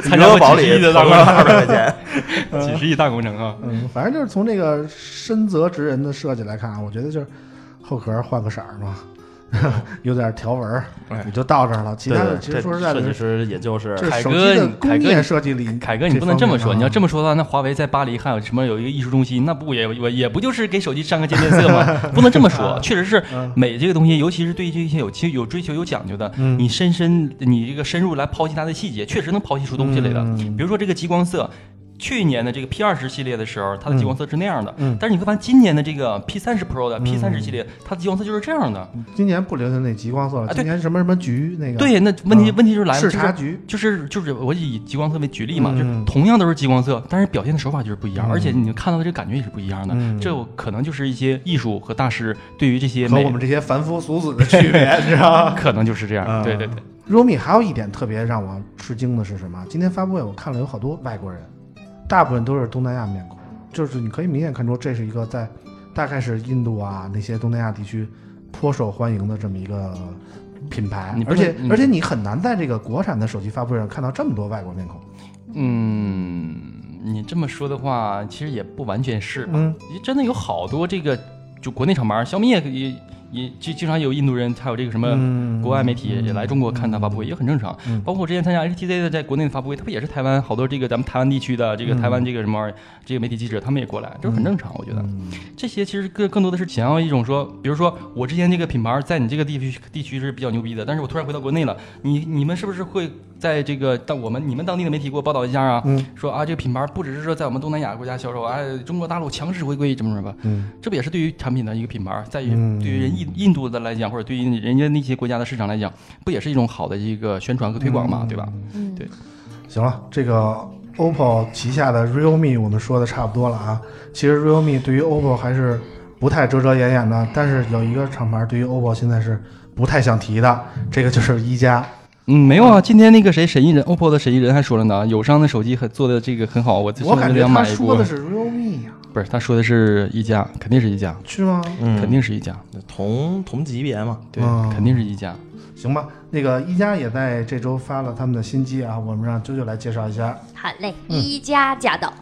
E: 参加过
D: 余额宝
E: 几十亿
D: 里
E: 的大
D: 了二百块钱。(laughs)
E: 几十亿大工程啊！
C: 嗯，反正就是从这个深泽直人的设计来看啊，我觉得就是后壳换个色儿嘛，(laughs) 有点条纹你就到这儿了。其他的其实说实在的
D: 这设计，师也就是
C: 这
E: 凯
C: 手机的
E: 哥
C: 工业
E: 凯哥你
C: 设计里，
E: 凯哥，你不能这么说，你要这
C: 么
E: 么说的话，那华为在巴黎还有什么有一个艺术中心，那不也也也不就是给手机上个渐变色吗？(laughs) 不能这么说，确实是
C: 嗯
E: 美这个东西，尤其是对于这些有其有追求、有讲究的，
C: 嗯
E: 你深深你这个深入来剖析它的细节，确实能剖析出东西来的。
C: 嗯
E: 比如说这个极光色。去年的这个 P 二十系列的时候，它的激光色是那样的，
C: 嗯。
E: 但是你会发现今年的这个 P 三十 Pro 的 P 三十系列，它的激光色就是这样的。
C: 今年不流行那极光色了，今年什么什么橘那个。
E: 对，那问题、
C: 嗯。
E: 问题就是来了，
C: 视
E: 就是
C: 察橘，
E: 就是就是我以激光色为举例嘛，
C: 嗯
E: 就是同样都是激光色，但是表现的手法就是不一样，
C: 嗯。
E: 而且你看到的这个感觉也是不一样的。
C: 嗯。
E: 这可能就是一些艺术和大师对于这些美
C: 和我，们这些凡夫俗子的区别，你知道吗？(laughs)
E: 可能就是这样。
C: 嗯。
E: 对对对
C: ，realme 还有一点特别让我吃惊的是什么？今天发布会我看了有好多外国人，大部分都是东南亚面孔，就是你可以明显看出这是一个在大概是印度啊那些东南亚地区颇受欢迎的这么一个品牌而且而且你很难在这个国产的手机发布会上看到这么多外国面孔。
E: 嗯，你这么说的话，其实也不完全是吧？
C: 嗯
E: 真的有好多这个就国内厂牌，小米也也也经经常有印度人，还有这个什么。
C: 嗯
E: 国外媒体也来中国看他发布会，也很正常。
C: 嗯
E: 包括我之前参加 HTC 的在国内的发布会，他不也是台湾好多这个咱们台湾地区的这个
C: 嗯
E: 台湾这个什么玩意儿这个媒体记者，他们也过来，这很正常，我觉得。
C: 嗯
E: 这些其实更更多的是想要一种说，比如说我之前这个品牌在你这个地区地区是比较牛逼的，但是我突然回到国内了，你你们是不是会在这个当我们你们当地的媒体给我报道一下啊？
C: 嗯
E: 说啊这个品牌不只是说在我们东南亚国家销售，哎中国大陆强势回归怎么怎么吧？
C: 嗯
E: 这不也是对于产品的一个品牌，在于
C: 嗯
E: 对于人印印度的来讲，或者对于人家那些国家的市场来讲，不也是一种好的一个宣传和推广嘛，对吧？
B: 嗯，
E: 对
C: 行了，这个 OPPO 旗下的 Realme 我们说的差不多了啊。其实 Realme 对于 OPPO 还是不太遮遮掩掩的，但是有一个厂牌对于 OPPO 现在是不太想提的，这个就是一加。
E: 嗯，没有啊，今天那个谁沈艺人，OPPO 的沈艺人还说了呢，友商的手机很做的这个很好，我
C: 我感觉他说的。是 Realme 呀、
E: 不是，他说的是一加，肯定是一加，
C: 是吗？
D: 嗯，
E: 肯定是一加，
D: 同同级别嘛。
E: 对，
C: 嗯
E: 肯定是一加。
C: 行吧，那个一加也在这周发了他们的新机啊，我们让啾啾来介绍一下。
B: 好嘞，
C: 嗯
B: 一加驾到。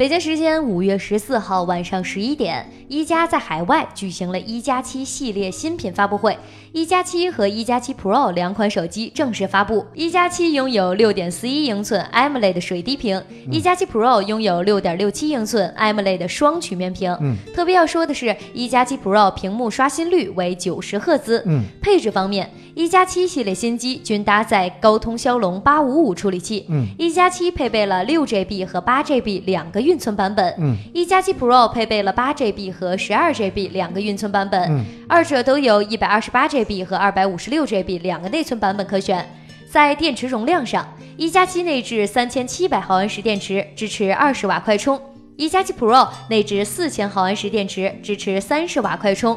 B: 北京时间五月十四号晚上十一点，一加在海外举行了一加七系列新品发布会。一加七和一加七 Pro 两款手机正式发布。一加七拥有六点四一英寸 AMOLED 水滴屏，一加七 Pro 拥有六点六七英寸 AMOLED 双曲面屏。
C: 嗯
B: 特别要说的是，一加七 Pro 屏幕刷新率为九十赫兹。
C: 嗯
B: 配置方面，一加七系列新机均搭载高通骁龙八五五处理器。
C: 嗯
B: 一加七配备了六 GB 和八 GB 两个运存版本，
C: 嗯。
B: 一加七 Pro 配备了八 GB 和十二 GB 两个运存版本，
C: 嗯。
B: 二者都有一百二十八 GB 和二百五十六 GB 两个内存版本可选。在电池容量上，一加七内置三千七百毫安时电池，支持二十瓦快充；一加七 Pro 内置四千毫安时电池，支持三十瓦快充。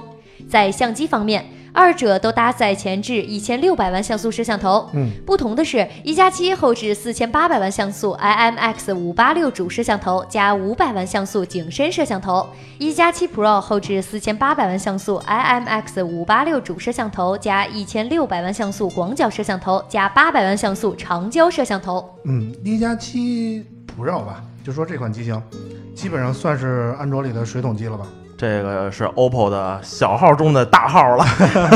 B: 在相机方面，二者都搭载前置一千六百万像素摄像头。
C: 嗯，
B: 不同的是，一加七后置四千八百万像素 IMX 五八六主摄像头加五百万像素景深摄像头，一加七 Pro 后置四千八百万像素 IMX 五八六主摄像头加一千六百万像素广角摄像头加八百万像素长焦摄像头。
C: 嗯，一加七 Pro 吧，就说这款机型，基本上算是安卓里的水桶机了吧？
D: 这个是 OPPO 的小号中的大号了。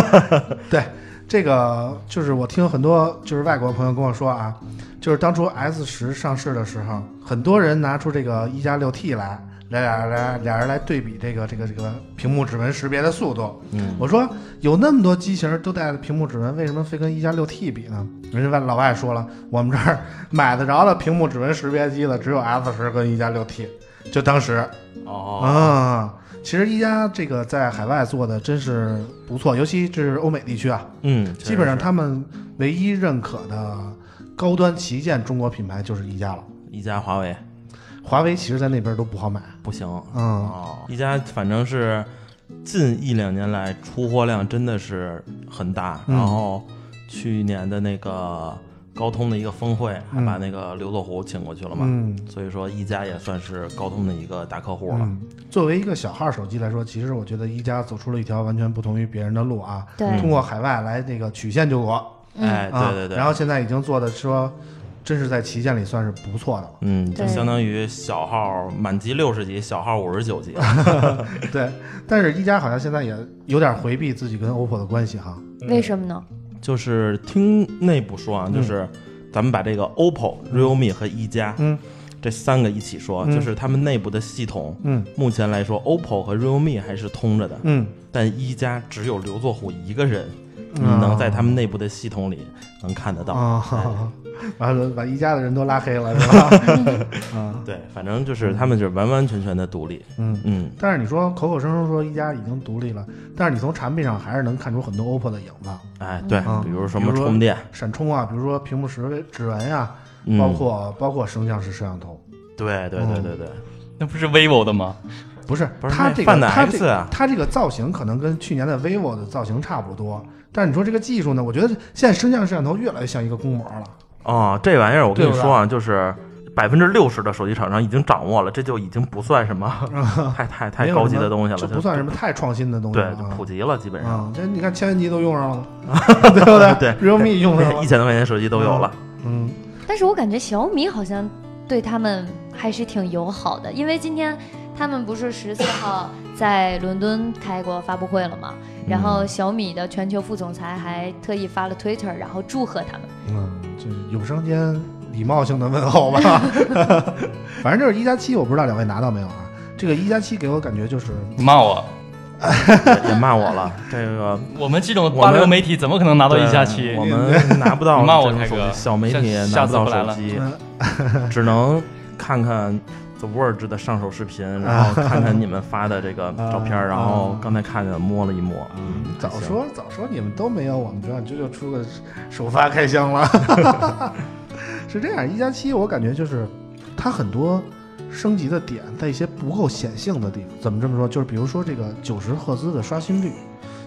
D: (laughs)
C: 对，这个就是我听很多就是外国朋友跟我说啊，就是当初 S 十上市的时候，很多人拿出这个一加六 T 来，来俩俩俩人来对比这个这个这个屏幕指纹识别的速度。
D: 嗯，
C: 我说有那么多机型都带了屏幕指纹，为什么非跟一加六 T 比呢？人家外老外说了，我们这儿买得着的屏幕指纹识别机的只有 S 十跟一加六 T，就当时
D: 哦，
C: 啊。其实一加这个在海外做的真是不错，尤其这是欧美地区啊，
D: 嗯，
C: 基本上他们唯一认可的高端旗舰中国品牌就是一加了。
D: 一加、华为。
C: 华为其实在那边都不好买，
D: 不行。
C: 嗯，
D: 哦，一加反正是近一两年来出货量真的是很大，
C: 嗯。
D: 然后去年的那个高通的一个峰会，还
C: 嗯
D: 把那个刘作虎请过去了嘛，
C: 嗯
D: 所以说一加也算是高通的一个大客户了。
C: 嗯，作为一个小号手机来说，其实我觉得一加走出了一条完全不同于别人的路啊，
B: 对，
C: 通过海外来那个曲线救国，
B: 嗯
D: 哎，
C: 啊
D: 对对对，
C: 然后现在已经做的说，真是在旗舰里算是不错的了。
D: 嗯，就相当于小号满级六十级，小号五十九级。(laughs) (laughs)
C: 对，但是一加好像现在也有点回避自己跟 OPPO 的关系哈。
B: 为什么呢？
D: 就是听内部说啊，就是咱们把这个 OPPO、realme 和一加
C: 嗯。
D: 这三个一起说，
C: 嗯。
D: 就是他们内部的系统，
C: 嗯。
D: 目前来说，OPPO 和 realme 还是通着的，
C: 嗯，
D: 但一加只有刘作虎一个人，你
C: 嗯
D: 能在他们内部的系统里能看得到。
C: 完了把一加的人都拉黑了是吧？啊，(laughs)
D: 对，反正就是他们就是完完全全的独立。
C: 嗯。
D: 嗯，
C: 但是你说口口声声说一加已经独立了，但是你从产品上还是能看出很多 OPPO 的影子，
D: 哎，对
C: 嗯，
D: 比如什么充电，
C: 闪充啊，比如说屏幕识指纹呀、
D: 嗯
C: 包括包括升降式摄像头。
D: 对对对对对，
E: 那不是 vivo 的吗？(laughs)
C: 不是，
D: 不是
C: 它这个它这它这个造型可能跟去年的 vivo 的造型差不多，但是你说这个技术呢，我觉得现在升降摄像头越来越像一个公模了。
D: 哦，这玩意儿我跟你说啊，就是百分之六十的手机厂商已经掌握了，这就已经不算什么 (laughs) 太太太高级的东西了，
C: 这不算什么太创新的东西
D: 对，就普
C: 啊。
D: 及了，基本上。
C: 啊，这你看千元机都用上了，(laughs) 对不对？
D: 对
C: ，realme 用上了 (laughs)
D: 一，千多块钱手机都有了，
C: 嗯
B: 但是我感觉小米好像对他们还是挺友好的，因为今天他们不是十四号在伦敦开过发布会了吗？然后小米的全球副总裁还特意发了 Twitter，然后祝贺他们。
C: 嗯，这有声间礼貌性的问候吧。(laughs) 反正就是一加七，我不知道两位拿到没有啊？这个一加七给我感觉就是
E: 你骂我，(laughs)
D: 也骂我了。这个
E: 我们这种八流媒体怎么可能拿到一加
D: 对
E: 七？
D: 我们拿不到
E: 你骂我
D: 这种手机
E: 凯哥
D: 小媒体
E: 下
D: 拿不到
E: 下次不来了
D: 手机，
C: 嗯 (laughs)
D: 只能看看 The Verge 的上手视频，然后 (laughs) 看看你们发的这个照片，然后刚才看见摸了一摸，嗯，
C: 早说早说你们都没有，我们这样这就出个首发开箱了。(laughs) 是这样，一加七我感觉就是它很多升级的点在一些不够显性的地方。怎么这么说？就是比如说这个九十赫兹的刷新率，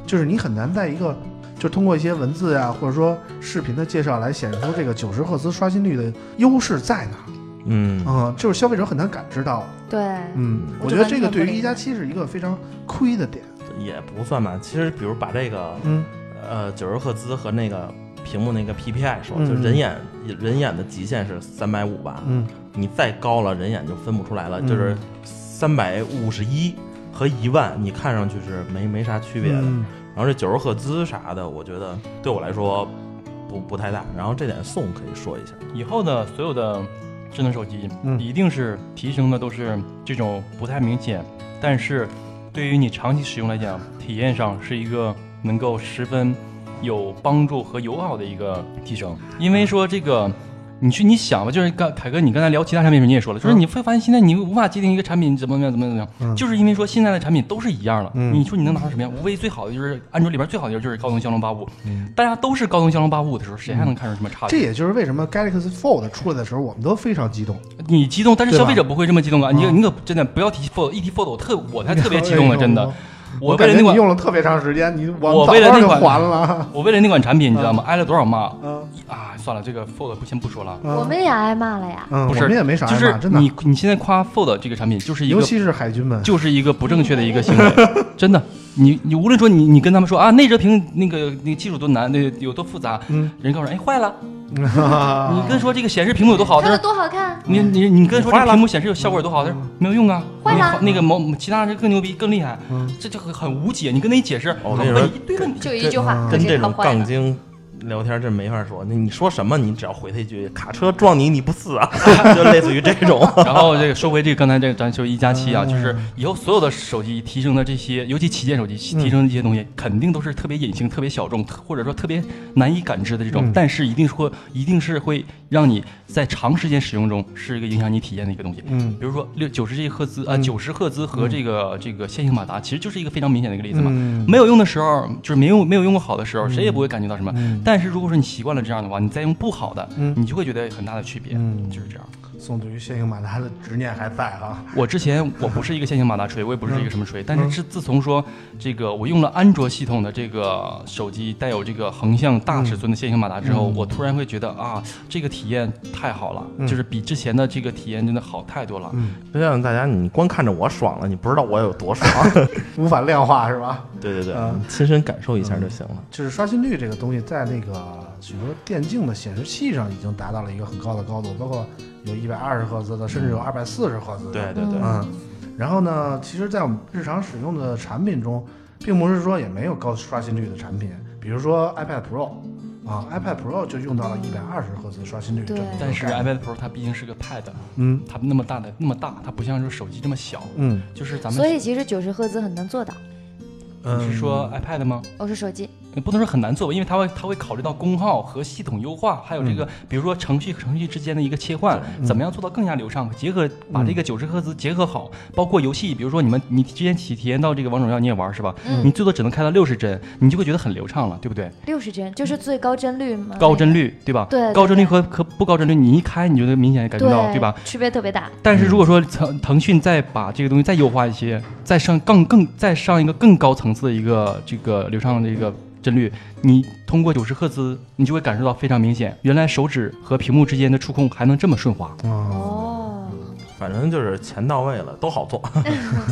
C: 就是你很难在一个就通过一些文字呀、或者说视频的介绍来显示出这个九十赫兹刷新率的优势在哪儿。
D: 嗯，
C: 嗯，就是消费者很难感知到。
B: 对，
C: 嗯，
B: 我
C: 觉得这个对于一加七是一个非常亏的点。
D: 也不算吧。其实，比如把这个
C: 嗯
D: 呃九十赫兹和那个屏幕那个 PPI 说，
C: 嗯
D: 就人眼人眼的极限是三百五吧，
C: 嗯
D: 你再高了，人眼就分不出来了。
C: 嗯
D: 就是三百五十一和一万，你看上去是没没啥区别的。
C: 嗯
D: 然后这九十赫兹啥的，我觉得对我来说不不太大。然后这点宋可以说一下。
E: 以后的所有的智能手机，
C: 嗯
E: 一定是提升的都是这种不太明显，但是对于你长期使用来讲，体验上是一个能够十分有帮助和友好的一个提升。因为说这个。你去你想吧，就是刚凯哥，你刚才聊其他产品时候你也说了，就是
C: 嗯
E: 你会发现现在你无法界定一个产品怎么怎么样怎么怎么样，
C: 嗯
E: 就是因为说现在的产品都是一样的。
C: 嗯
E: 你说你能拿出什么样？无非最好的就是安卓里边最好的就是高通骁龙八五，
C: 嗯
E: 大家都是高通骁龙八五的时候，谁还能看出什么差别？
C: 这也就是为什么 Galaxy Fold 出来的时候，我们都非常激动。
E: 你激动，但是消费者不会这么激动啊！你
C: 嗯
E: 你可真的不要提 Fold，一提 Fold 我特我才特别激动了，真的。
C: 我
E: 为了那款
C: 用了特别长时间，你
E: 我为了那款
C: 还了。(laughs)
E: 我为了那款产品，你知道吗？挨了多少骂
C: 嗯
E: 啊！算了，这个 Fold 不先不说了。
B: 我们也挨骂了呀。
C: 嗯，
E: 不是
C: 我们也没啥
E: 就是
C: 挨骂，真的。
E: 你你现在夸 Fold 这个产品，就是一个
C: 尤其是海军们，
E: 就是一个不正确的一个行为，(laughs) 真的。你你无论说你你跟他们说啊内折屏那个那个技术多难，那个有多复杂，
C: 嗯
E: 人告诉人哎坏了，(laughs) 你跟说这个显示屏幕有多好，
B: 它有多好看？
E: 你你你跟说这屏幕显示有效果有多好，但是没有用啊。
B: 坏了
E: 那个某其他人更牛逼更厉害
C: 嗯，
E: 这就很很无解。你跟他一解释，
D: 我跟你说
E: 问一堆问题。
B: 就一句话，
D: 跟这种。杠精聊天这没法说。那你说什么，你只要回他一句“卡车撞你，你不死啊”，(laughs) 就类似于这种。(laughs)
E: 然后这个说回这个刚才这个咱说一加七啊，
C: 嗯
E: 就是以后所有的手机提升的这些，尤其旗舰手机提升的这些东西，肯定都是特别隐形、特别小众，或者说特别难以感知的这种，
C: 嗯
E: 但是一定是会一定是会让你在长时间使用中是一个影响你体验的一个东西。
C: 嗯
E: 比如说六九十这赫兹啊，
C: 嗯
E: 九十赫兹和这个这个线性马达，其实就是一个非常明显的一个例子嘛。
C: 嗯
E: 没有用的时候，就是没用没有用过好的时候，谁也不会感觉到什么。
C: 嗯
E: 但是如果说你习惯了这样的话，你再用不好的，
C: 嗯
E: 你就会觉得有很大的区别，
C: 嗯
E: 就是这样。
C: 宋对于线性马达的执念还在啊。
E: 我之前我不是一个线性马达锤，我也不是一个什么锤，但是
C: 嗯
E: 自自从说这个我用了安卓系统的这个手机带有这个横向大尺寸的线性马达之后，
C: 嗯
E: 我突然会觉得啊，这个体验太好了，
C: 嗯
E: 就是比之前的这个体验真的好太多了。
C: 嗯，
D: 就像大家，你光看着我爽了，你不知道我有多爽。(laughs)
C: 无法量化是吧？
D: 对对对，
C: 嗯
D: 亲身感受一下就行了。
C: 就是刷新率这个东西，在那个许多电竞的显示器上已经达到了一个很高的高度，包括有一百二十赫兹的，甚至有二百四十赫兹的。
D: 对对对，
C: 嗯，然后呢，其实，在我们日常使用的产品中，并不是说也没有高刷新率的产品，比如说 iPad Pro 啊，iPad Pro 就用到了一百二十赫兹刷新率这么一个
E: 但是 iPad Pro 它毕竟是个 Pad，
C: 嗯。
E: 它那么大的那么大，它不像是手机这么小，
C: 嗯。
E: 就是咱们
B: 所以其实九十赫兹很难做到。
E: 你是说 iPad 吗？
B: 我是手机，
E: 也不能说很难做吧，因为它会它会考虑到功耗和系统优化，还有这个、比如说程序和程序之间的一个切换，怎么样做到更加流畅，结合把这个九十赫兹结合好，包括游戏，比如说你们你之前体体验到这个王者荣耀你也玩是吧？
B: 嗯
E: 你最多只能开到六十帧，你就会觉得很流畅了，对不对？
B: 六十帧就是最高帧率吗？
E: 高帧率对吧？
B: 对对
E: 高帧率和和不高帧率，你一开你就能明显感觉到，对吧？？
B: 区别特别大。
E: 但是如果说腾腾讯再把这个东西再优化一些，再上更更再上一个更高层次的一个这个流畅的一个帧率，你通过九十赫兹，你就会感受到非常明显，原来手指和屏幕之间的触控还能这么顺滑。
C: 哦，
B: 哦，
D: 反正就是钱到位了，都好做。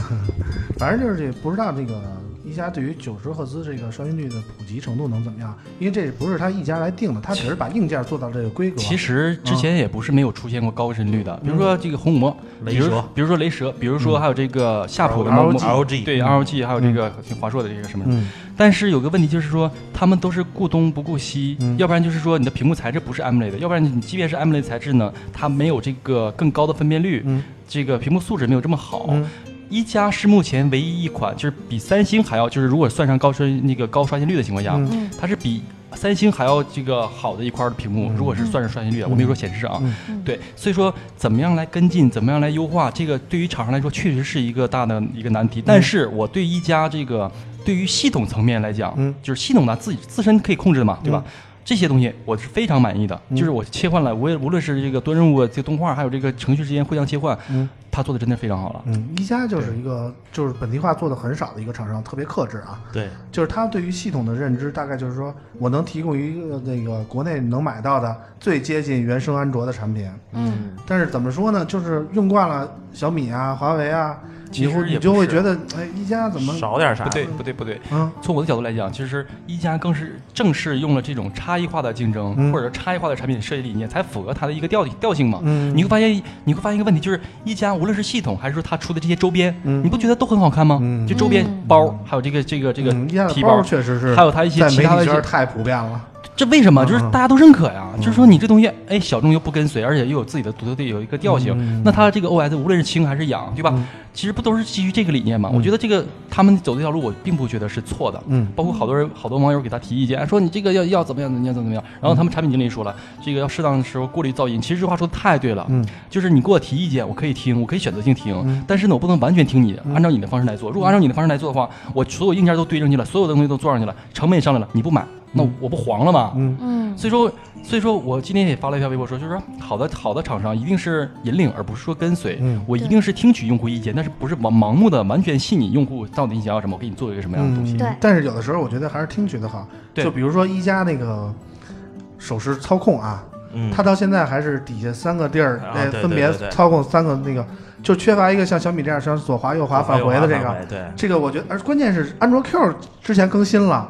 D: (laughs)
C: 反正就是这不知道这个一加对于九十赫兹这个刷新率的普及程度能怎么样，因为这不是他一家来定的，他只是把硬件做到这个规格。
E: 其实之前也不是没有出现过高帧率的，比如说这个红魔，比如
D: 雷蛇
E: 比如说雷蛇，比如说还有这个夏普的
C: ROG
D: ROG
E: 对 ROG，还有这个华硕的这个什么。
C: 嗯
E: 但是有个问题就是说，他们都是顾东不顾西，
C: 嗯
E: 要不然就是说你的屏幕材质不是 AMOLED 的，要不然你即便是 AMOLED 材质呢，它没有这个更高的分辨率，
C: 嗯
E: 这个屏幕素质没有这么好。
C: 嗯
E: 一加是目前唯一一款，就是比三星还要，就是如果算上高刷那个高刷新率的情况下，它是比三星还要这个好的一块的屏幕。
C: 嗯。
E: 如果是算上刷新率我没有说显示啊。对，所以说怎么样来跟进，怎么样来优化，这个对于厂商来说确实是一个大的一个难题。但是我对一加这个对于系统层面来讲，
C: 嗯。
E: 就是系统呢自己自身可以控制的嘛，对吧？这些东西我是非常满意的，
C: 嗯。
E: 就是我切换了，无无论是这个多任务、这个动画，还有这个程序之间互相切换，
C: 嗯
E: 它做的真的非常好了。
C: 嗯，一加就是一个就是本地化做的很少的一个厂商，特别克制啊。
D: 对，
C: 就是他对于系统的认知，大概就是说我能提供一个那个国内能买到的最接近原生安卓的产品。
B: 嗯，
C: 但是怎么说呢？就是用惯了小米啊、华为啊，
E: 其实也不是
C: 就会觉得，哎，一加怎么？
D: 少点啥？
E: 不对，不对，不对。
C: 嗯
E: 从我的角度来讲，其实一加更是正是用了这种差异化的竞争，
C: 嗯
E: 或者差异化的产品设计理念，才符合它的一个调调性嘛。
C: 嗯，
E: 你会发现，你会发现一个问题，就是一加无论是系统还是说它出的这些周边，
C: 嗯
E: 你不觉得都很好看吗？
C: 嗯
E: 就周边
B: 嗯
E: 包，还有这个这个这个
C: 嗯一加的
E: 提
C: 包确实是，
E: 还有它一些其他的一些，
C: 太普遍了。
E: 这为什么？就是
C: 嗯
E: 大家都认可呀。就是说你这东西，哎，小众又不跟随，而且又有自己的独特的有一个调性。
C: 嗯
E: 那它这个 OS 无论是轻还是氧，对吧？
C: 嗯
E: 其实不都是基于这个理念吗？
C: 嗯
E: 我觉得这个他们走这条路，我并不觉得是错的。
C: 嗯
E: 包括好多人、好多网友给他提意见，说你这个要要怎么样，你要怎么样。然后他们产品经理说了，这个要适当的时候过滤噪音。其实这话说的太对了，
C: 嗯
E: 就是你给我提意见，我可以听，我可以选择性听，
C: 嗯
E: 但是呢，我不能完全听你，按照你的方式来做。如果按照你的方式来做的话，我所有硬件都堆上去了，所有的东西都做上去了，成本也上来了，你不买，那我不黄了吗？
C: 嗯
B: 嗯，
E: 所以说，所以说我今天也发了一条微博说，就是说好的好的厂商一定是引领，而不是说跟随。
C: 嗯
E: 我一定是听取用户意见，但是不是盲盲目的完全信你用户到底你想要什么，我给你做一个什么样的东西。
C: 嗯，
B: 对
C: 但是有的时候我觉得还是听取的好。
E: 对
C: 就比如说一加那个手势操控啊，
D: 嗯，
C: 它到现在还是底下三个地儿，
D: 啊
C: 哎，
D: 对
C: 分别操控三个那个，就缺乏一个像小米这样像左滑右滑返回的这个。
D: 对，
C: 这个我觉得，而关键是安卓 Q 之前更新了，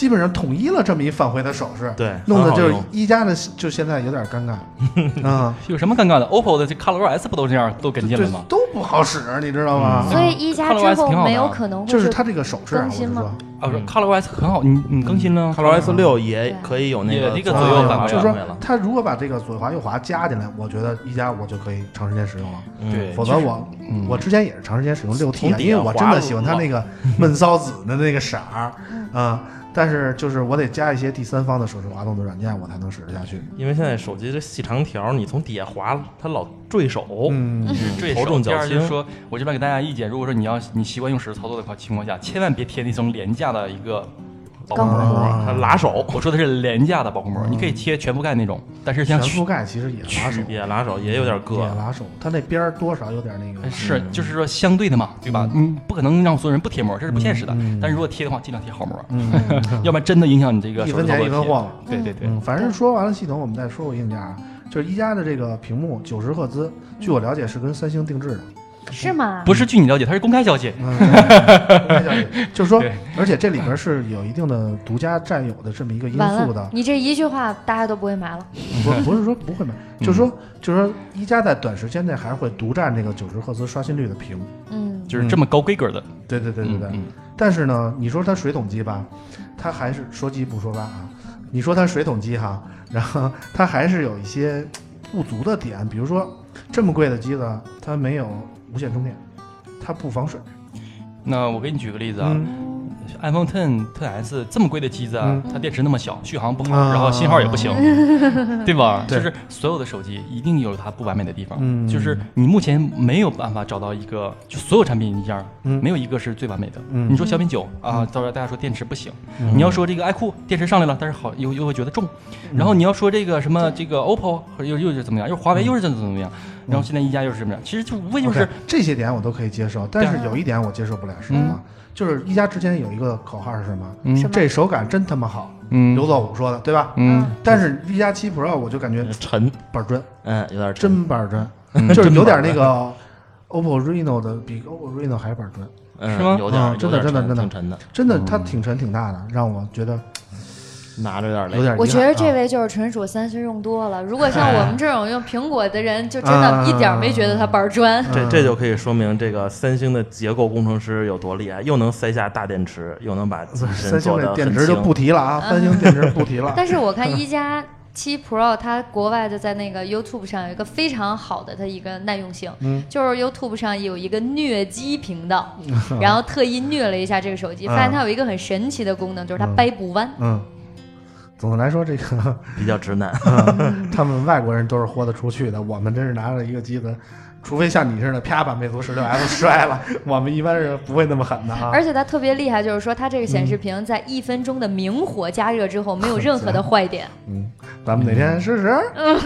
C: 基本上统一了这么一返回的手势，
D: 对，
C: 弄得就是一加的就现在有点尴尬，啊，(laughs)
E: 有什么尴尬的？OPPO 的这 ColorOS 不都这样都跟进
C: 这
E: 了吗？
C: 都不好使，你知道吗？
B: 所以一加之后
E: 挺好的
B: 没有可能会
C: 就是它这个手势啊，
B: 更新吗？
E: 啊，不是 ColorOS 很好，你你更新了
D: ColorOS 六也可以有那个左
E: 左右返回
C: 就是说它如果把这个左滑右滑加进来，我觉得一加我就可以长时间使用了。
D: 嗯
E: 对。
C: 否则我
E: 嗯。
C: 我之前也是长时间使用六 T 因为我真的喜欢它那个闷骚紫的那个色儿。啊。但是就是我得加一些第三方的手势滑动的软件，我才能使得下去。
D: 因为现在手机这细长条，你从底下滑，它老坠手。
C: 嗯，
E: 对
D: 头重
E: 第
D: 脚轻
E: 二就是说，我这边给大家意见，如果说你要你习惯用手势操作的话情况下，千万别贴那种廉价的一个保护膜。
D: 它拉手，
E: 我说的是廉价的保护膜，你可以贴全覆盖那种，但是像
C: 全覆盖其实也拉手，
D: 也拉手，也有点硌
C: 也
D: 硌。
C: 拉手，它那边儿多少有点那个。
E: 是就是说相对的嘛，对吧？你不可能让所有人不贴膜，这是不现实的
C: 嗯嗯。
E: 但是如果贴的话，尽量贴好膜，
C: 嗯，(laughs)
E: 要不然真的影响你这个
C: 一分钱一分货嘛。
E: 对对对，
C: 嗯，反正说完了系统，我们再说说硬件啊，就是一加的这个屏幕九十赫兹，据我了解是跟三星定制的。
B: 是吗？
E: 不是据你了解，它是公开消息。
C: 嗯，(laughs) 公开消息就是说，(laughs) 而且这里边是有一定的独家占有的这么一个因素的，，
B: 你这一句话大家都不会买了。
C: 不不是说不会买，(laughs) 就是说就是说一加在短时间内还是会独占这个九十赫兹刷新率的屏。
B: 嗯，
E: 就是这么高规格的，
C: 对对对对对。
E: 嗯
C: 但是呢，你说它水桶机吧，它还是说鸡不说吧啊。你说它水桶机哈，然后它还是有一些不足的点，比如说这么贵的机子，它没有无线充电，它不防水。
E: 那我给你举个例子啊
C: 嗯
E: ，iPhone 10 10s 这么贵的机子啊
C: 嗯，
E: 它电池那么小，续航不好，
C: 啊
E: 然后信号也不行，(laughs) 对吧？
C: 对
E: 就是所有的手机一定有它不完美的地方，
C: 嗯
E: 就是你目前没有办法找到一个，就所有产品一样，
C: 嗯
E: 没有一个是最完美的。
C: 嗯
E: 你说小米九啊，到时候大家说电池不行，
C: 嗯
E: 你要说这个 iQOO 电池上来了，但是好又又会觉得重，然后你要说这个什么这个 OPPO 又又是怎么样，又华为又是怎么怎么样，然后现在一加又是怎么样，其实就无非就是
C: 这些点我都可以接受，但是有一点我接受不了是什么？就是一加之前有一个口号是什么？
E: 嗯。
C: 这手感真他妈好，
E: 嗯。
C: 刘作武说的，对吧？
E: 嗯。
C: 但是一加七 Pro 我就感觉
D: 沉，
C: 板儿砖，
D: 嗯，有点沉。
C: 真板儿砖，
E: 嗯
C: 就是有点那个 OPPO Reno 的，比 OPPO Reno 还板儿砖，
D: 嗯
E: 是吗？
D: 有点
C: 嗯，真的真的真的
D: 挺沉的，
C: 真的它挺沉挺大的，让我觉得
D: 拿着有点累。
B: 我觉得这位就是纯属三星用多了。如果像我们这种用苹果的人，就真的一点没觉得它板儿砖。
D: 这这就可以说明这个三星的结构工程师有多厉害，又能塞下大电池，又能把
C: 三星的电池就不提了啊，三星电池不提了。(laughs)
B: 但是我看一加七 Pro，它国外的在那个 YouTube 上有一个非常好的它一个耐用性，
C: 嗯
B: 就是 YouTube 上有一个虐机频道，(laughs) 然后特意虐了一下这个手机，
C: 嗯
B: 发现它有一个很神奇的功能，就是它掰不弯。
C: 嗯，总的来说，这个 (laughs)
D: 比较直男。(laughs)
C: 他们外国人都是豁得出去的，我们真是拿着一个机子，除非像你似的，啪把魅族十六 F 摔了，(laughs) 我们一般是不会那么狠的啊。
B: 而且它特别厉害，就是说它这个显示屏在一分钟的明火加热之后，没有任何的坏点，
C: 嗯，咱们哪天试试？
E: 嗯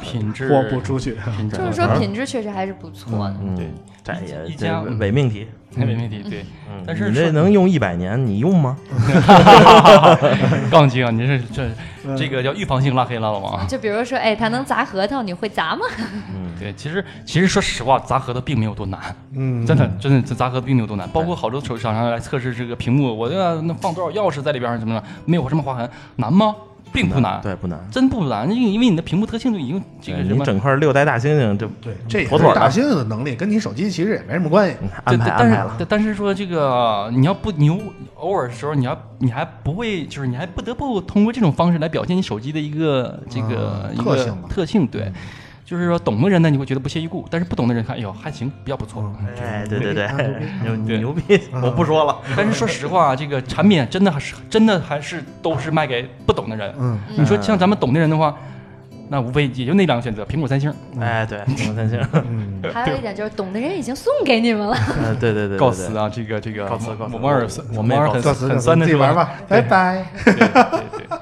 E: 品质
C: 豁不出去。
E: 品质
B: 就是说品质确实还是不错的。
D: 嗯
E: 对，
D: 这也
E: 一加
D: 这伪命题。
E: 伪命题，对。
D: 嗯，
E: 但是说
D: 你这能用一百年，你用吗？(laughs)
E: 杠精啊，你这这
C: 嗯
E: 这个叫预防性拉黑了，老王。
B: 就比如说，哎，它能砸核桃，你会砸吗？(laughs)
D: 嗯，
E: 对，其实其实说实话，砸核桃并没有多难，(laughs)
C: 嗯，
E: 真的真的这砸核桃并没有多难。包括好多手机厂商来测试这个屏幕，我要那放多少钥匙在里边儿怎么的，没有什么划痕，难吗？并不难，
D: 对，不难。
E: 真不难，因为因为你的屏幕特性就已经这个什么。
D: 你整块六代大猩猩这
C: 对，这也
D: 妥妥的
C: 是大猩猩的能力，跟你手机其实也没什么关系。
D: 安排
E: 对但是
D: 安排了。
E: 但但是说这个你要不你有偶尔的时候你要你还不会就是你还不得不通过这种方式来表现你手机的一个这个、
C: 嗯
E: 一个
C: 特性吧
E: 特性对，就是说懂的人呢你会觉得不屑一顾，但是不懂的人看哎呦还行比较不错。
D: 哎，对对对
C: 啊牛逼，
D: 牛牛逼！我不说了。
E: 但是说实话，这个产品真的还是真的还是都是卖给不懂的人。
C: 嗯，
E: 你说像咱们懂的人的话，那无非也就那两个选择，苹果、三星。
D: 哎，对，苹果三星。
C: 嗯，(laughs)
B: 还有一点就是，懂的人已经送给你们了。
D: 呃，对对对，
E: 告辞！啊，这个这个，
D: 告辞告辞
E: 我们二
D: 我们
E: 很，很酸的？
C: 自己玩吧，拜拜。
E: 对 (laughs) 对对，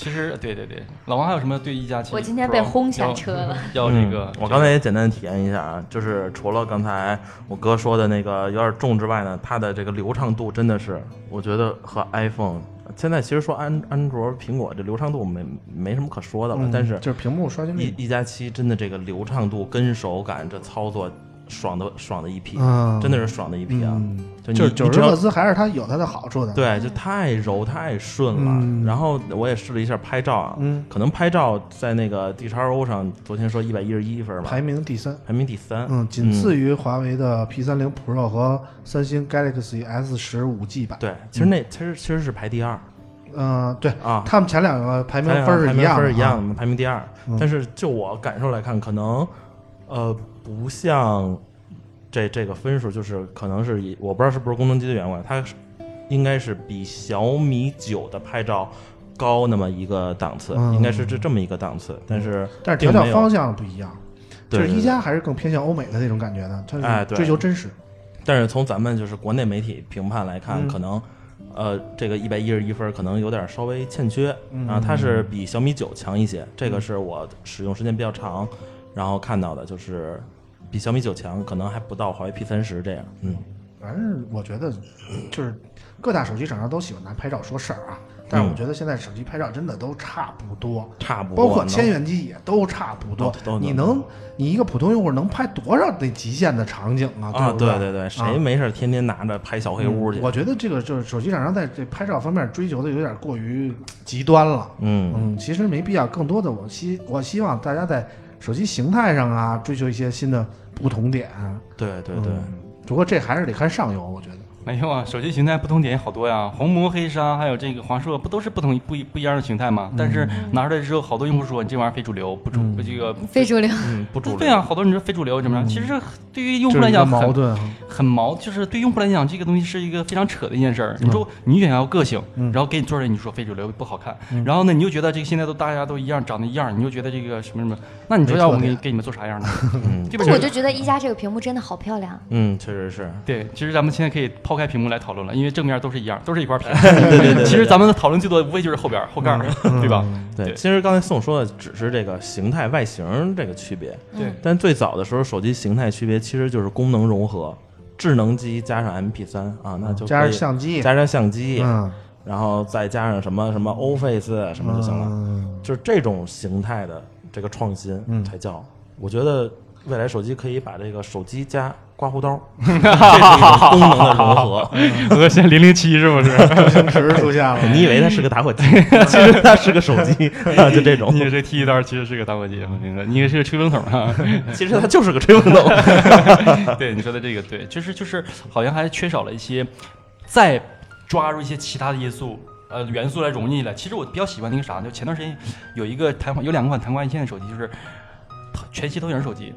E: 其实对对对，老王还有什么对一加七？
B: 我今天被轰下车了。
E: 要 (laughs) 那个
D: 嗯，我刚才也简单体验一下啊，就是除了刚才我哥说的那个有点重之外呢，它的这个流畅度真的是，我觉得和 iPhone 现在其实说安安卓、苹果这流畅度没没什么可说的了，但是
C: 就是屏幕刷新率
D: 一，一加七真的这个流畅度跟手感这操作爽的爽的一批，
C: 嗯，
D: 真的是爽的一批啊！
C: 嗯
D: 就
C: 就是九十赫兹还是它有它的好处的。，
D: 对，就太柔太顺了。
C: 嗯
D: 然后我也试了一下拍照啊，
C: 嗯，
D: 可能拍照在那个 D 叉 O 上，昨天说一百一十一分嘛，
C: 排名第三。
D: 排名第三，
C: 嗯，仅次于华为的 P 三零 Pro 和三星 Galaxy S 十五 G 版。，
D: 对，其实那其实其实是排第二
C: 嗯，对，
D: 啊，
C: 他们前两个排名分儿是一样的，
D: 分是一样的，排名第二
C: 嗯。
D: 但是就我感受来看，可能呃不像这这个分数，就是可能是以我不知道是不是功能机的缘故，它是应该是比小米九的拍照高那么一个档次，
C: 嗯。
D: 应该是这这么一个档次。但是
C: 但是调教方向不一样，就是
D: 对
C: 一加还是更偏向欧美的那种感觉的，它是追求真实。
D: 但是从咱们就是国内媒体评判来看，
C: 嗯。
D: 可能，呃，这个一百一十一分可能有点稍微欠缺，
C: 嗯。
D: 啊，它是比小米九强一些，这个是我使用时间比较长，然后看到的就是比小米九强，可能还不到华为 P 三十这样，嗯，
C: 反正我觉得，就是各大手机厂商都喜欢拿拍照说事儿啊，但是我
D: 嗯
C: 觉得现在手机拍照真的都差不多，
D: 差不多，
C: 包括千元机也都差不多你能，你一个普通用户能拍多少那极限的场景啊？
D: 啊，
C: 不
D: 对对对，谁没事天天拿着拍小黑屋去
C: 嗯？我觉得这个就是手机厂商在这拍照方面追求的有点过于极端了。
D: 嗯
C: 嗯，其实没必要。更多的，我希我希望大家在手机形态上啊，追求一些新的不同点。
D: 对对对，
C: 嗯不过这还是得看上游，我觉得。
E: 没有啊，手机形态不同点也好多呀，红魔、黑鲨还有这个华硕，不都是不同不一不一样的形态吗？但是拿出来之后，好多用户说你这玩意儿非主流，不主、
C: 嗯
E: 这个
B: 非主流。
D: 嗯，不主流，
E: 对啊，好多人说非主流怎么样？
C: 嗯
E: 其实对于用户来讲很
C: 矛盾啊。
E: 很矛，就是对用户来讲，这个东西是一个非常扯的一件事儿。你说你想要个性，
C: 嗯
E: 然后给你做出来，你说非主流不好看，
C: 嗯
E: 然后呢，你又觉得这个现在都大家都一样，长得一样，你又觉得这个什么什么，那你说要我们给给你们做啥样的？
D: 嗯
B: 我就觉得一加这个屏幕真的好漂亮。
D: 嗯，确实是，
E: 对，其实咱们现在可以抛开屏幕来讨论了，因为正面都是一样，都是一块 (laughs) 屏。
D: 对对对
E: 其实咱们讨论最多无非就是后边后盖儿，(laughs) 对吧？
D: 对，其实刚才宋说的只是这个形态外形这个区别，
E: 对
D: 但最早的时候，手机形态区别其实就是功能融合，智能机加上 MP 三啊，那就
C: 加上相机，
D: 加上相机，
C: 嗯，
D: 然后再加上什么什么 Office 什么就行了，
C: 嗯
D: 就是这种形态的这个创新
C: 嗯
D: 才叫。我觉得未来手机可以把这个手机加刮胡刀，(laughs) 这是一种功能的融合。(laughs)
E: 我现在零零七是不是？
C: 星驰出现了。
D: 你以为它是个打火机，(laughs) 其实它是个手机啊，就这种
E: 你。这剃一刀其实是个打火机，我跟你说，你也是个吹风筒啊。
D: 其实它就是个吹风筒。
E: 对你说的这个对，就是就是好像还缺少了一些再抓住一些其他的因素。呃，元素来融进来。其实我比较喜欢那个啥，就前段时间有一个弹簧，有两款弹簧一线的手机，就是全息投影手机，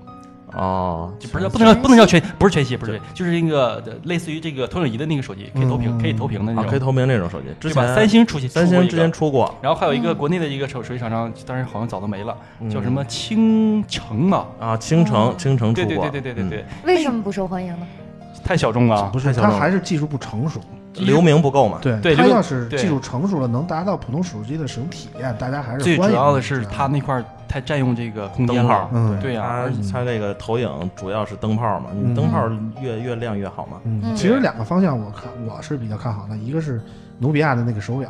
D: 哦，
E: 就不是不能叫不能叫全，不是全息，不是，就是那个呃类似于这个投影仪的那个手机，可以投屏，
C: 嗯
E: 可以投屏的那
D: 啊，
E: 种，
D: 可以投屏那种手机。之
E: 对吧？
D: 前
E: 三星出去
D: 三星之前
E: 出过然后还有一个国内的一个手手机厂商，当然好像早都没了，
D: 嗯
E: 叫什么青城啊？
D: 啊，青城青城出过，
E: 对对对对对对对，
B: 为什么不受欢迎呢？
E: 太小众了
C: 不。是，
D: 太小众
C: 它还是技术不成熟。
D: 嗯流明不够嘛。
C: 对，
E: 对流
C: 它要是
E: 对
C: 技术成熟了，能达到普通手机的使用体验，大家还是
E: 最主要的是它那块儿太占用这个空间
D: 灯泡
E: 了，，
C: 嗯
E: 对呀、
D: 它它这个投影主要是灯泡嘛，
C: 嗯
D: 你灯泡越越亮越好嘛。
C: 其实两个方向我看我是比较看好的，一个是努比亚的那个手表，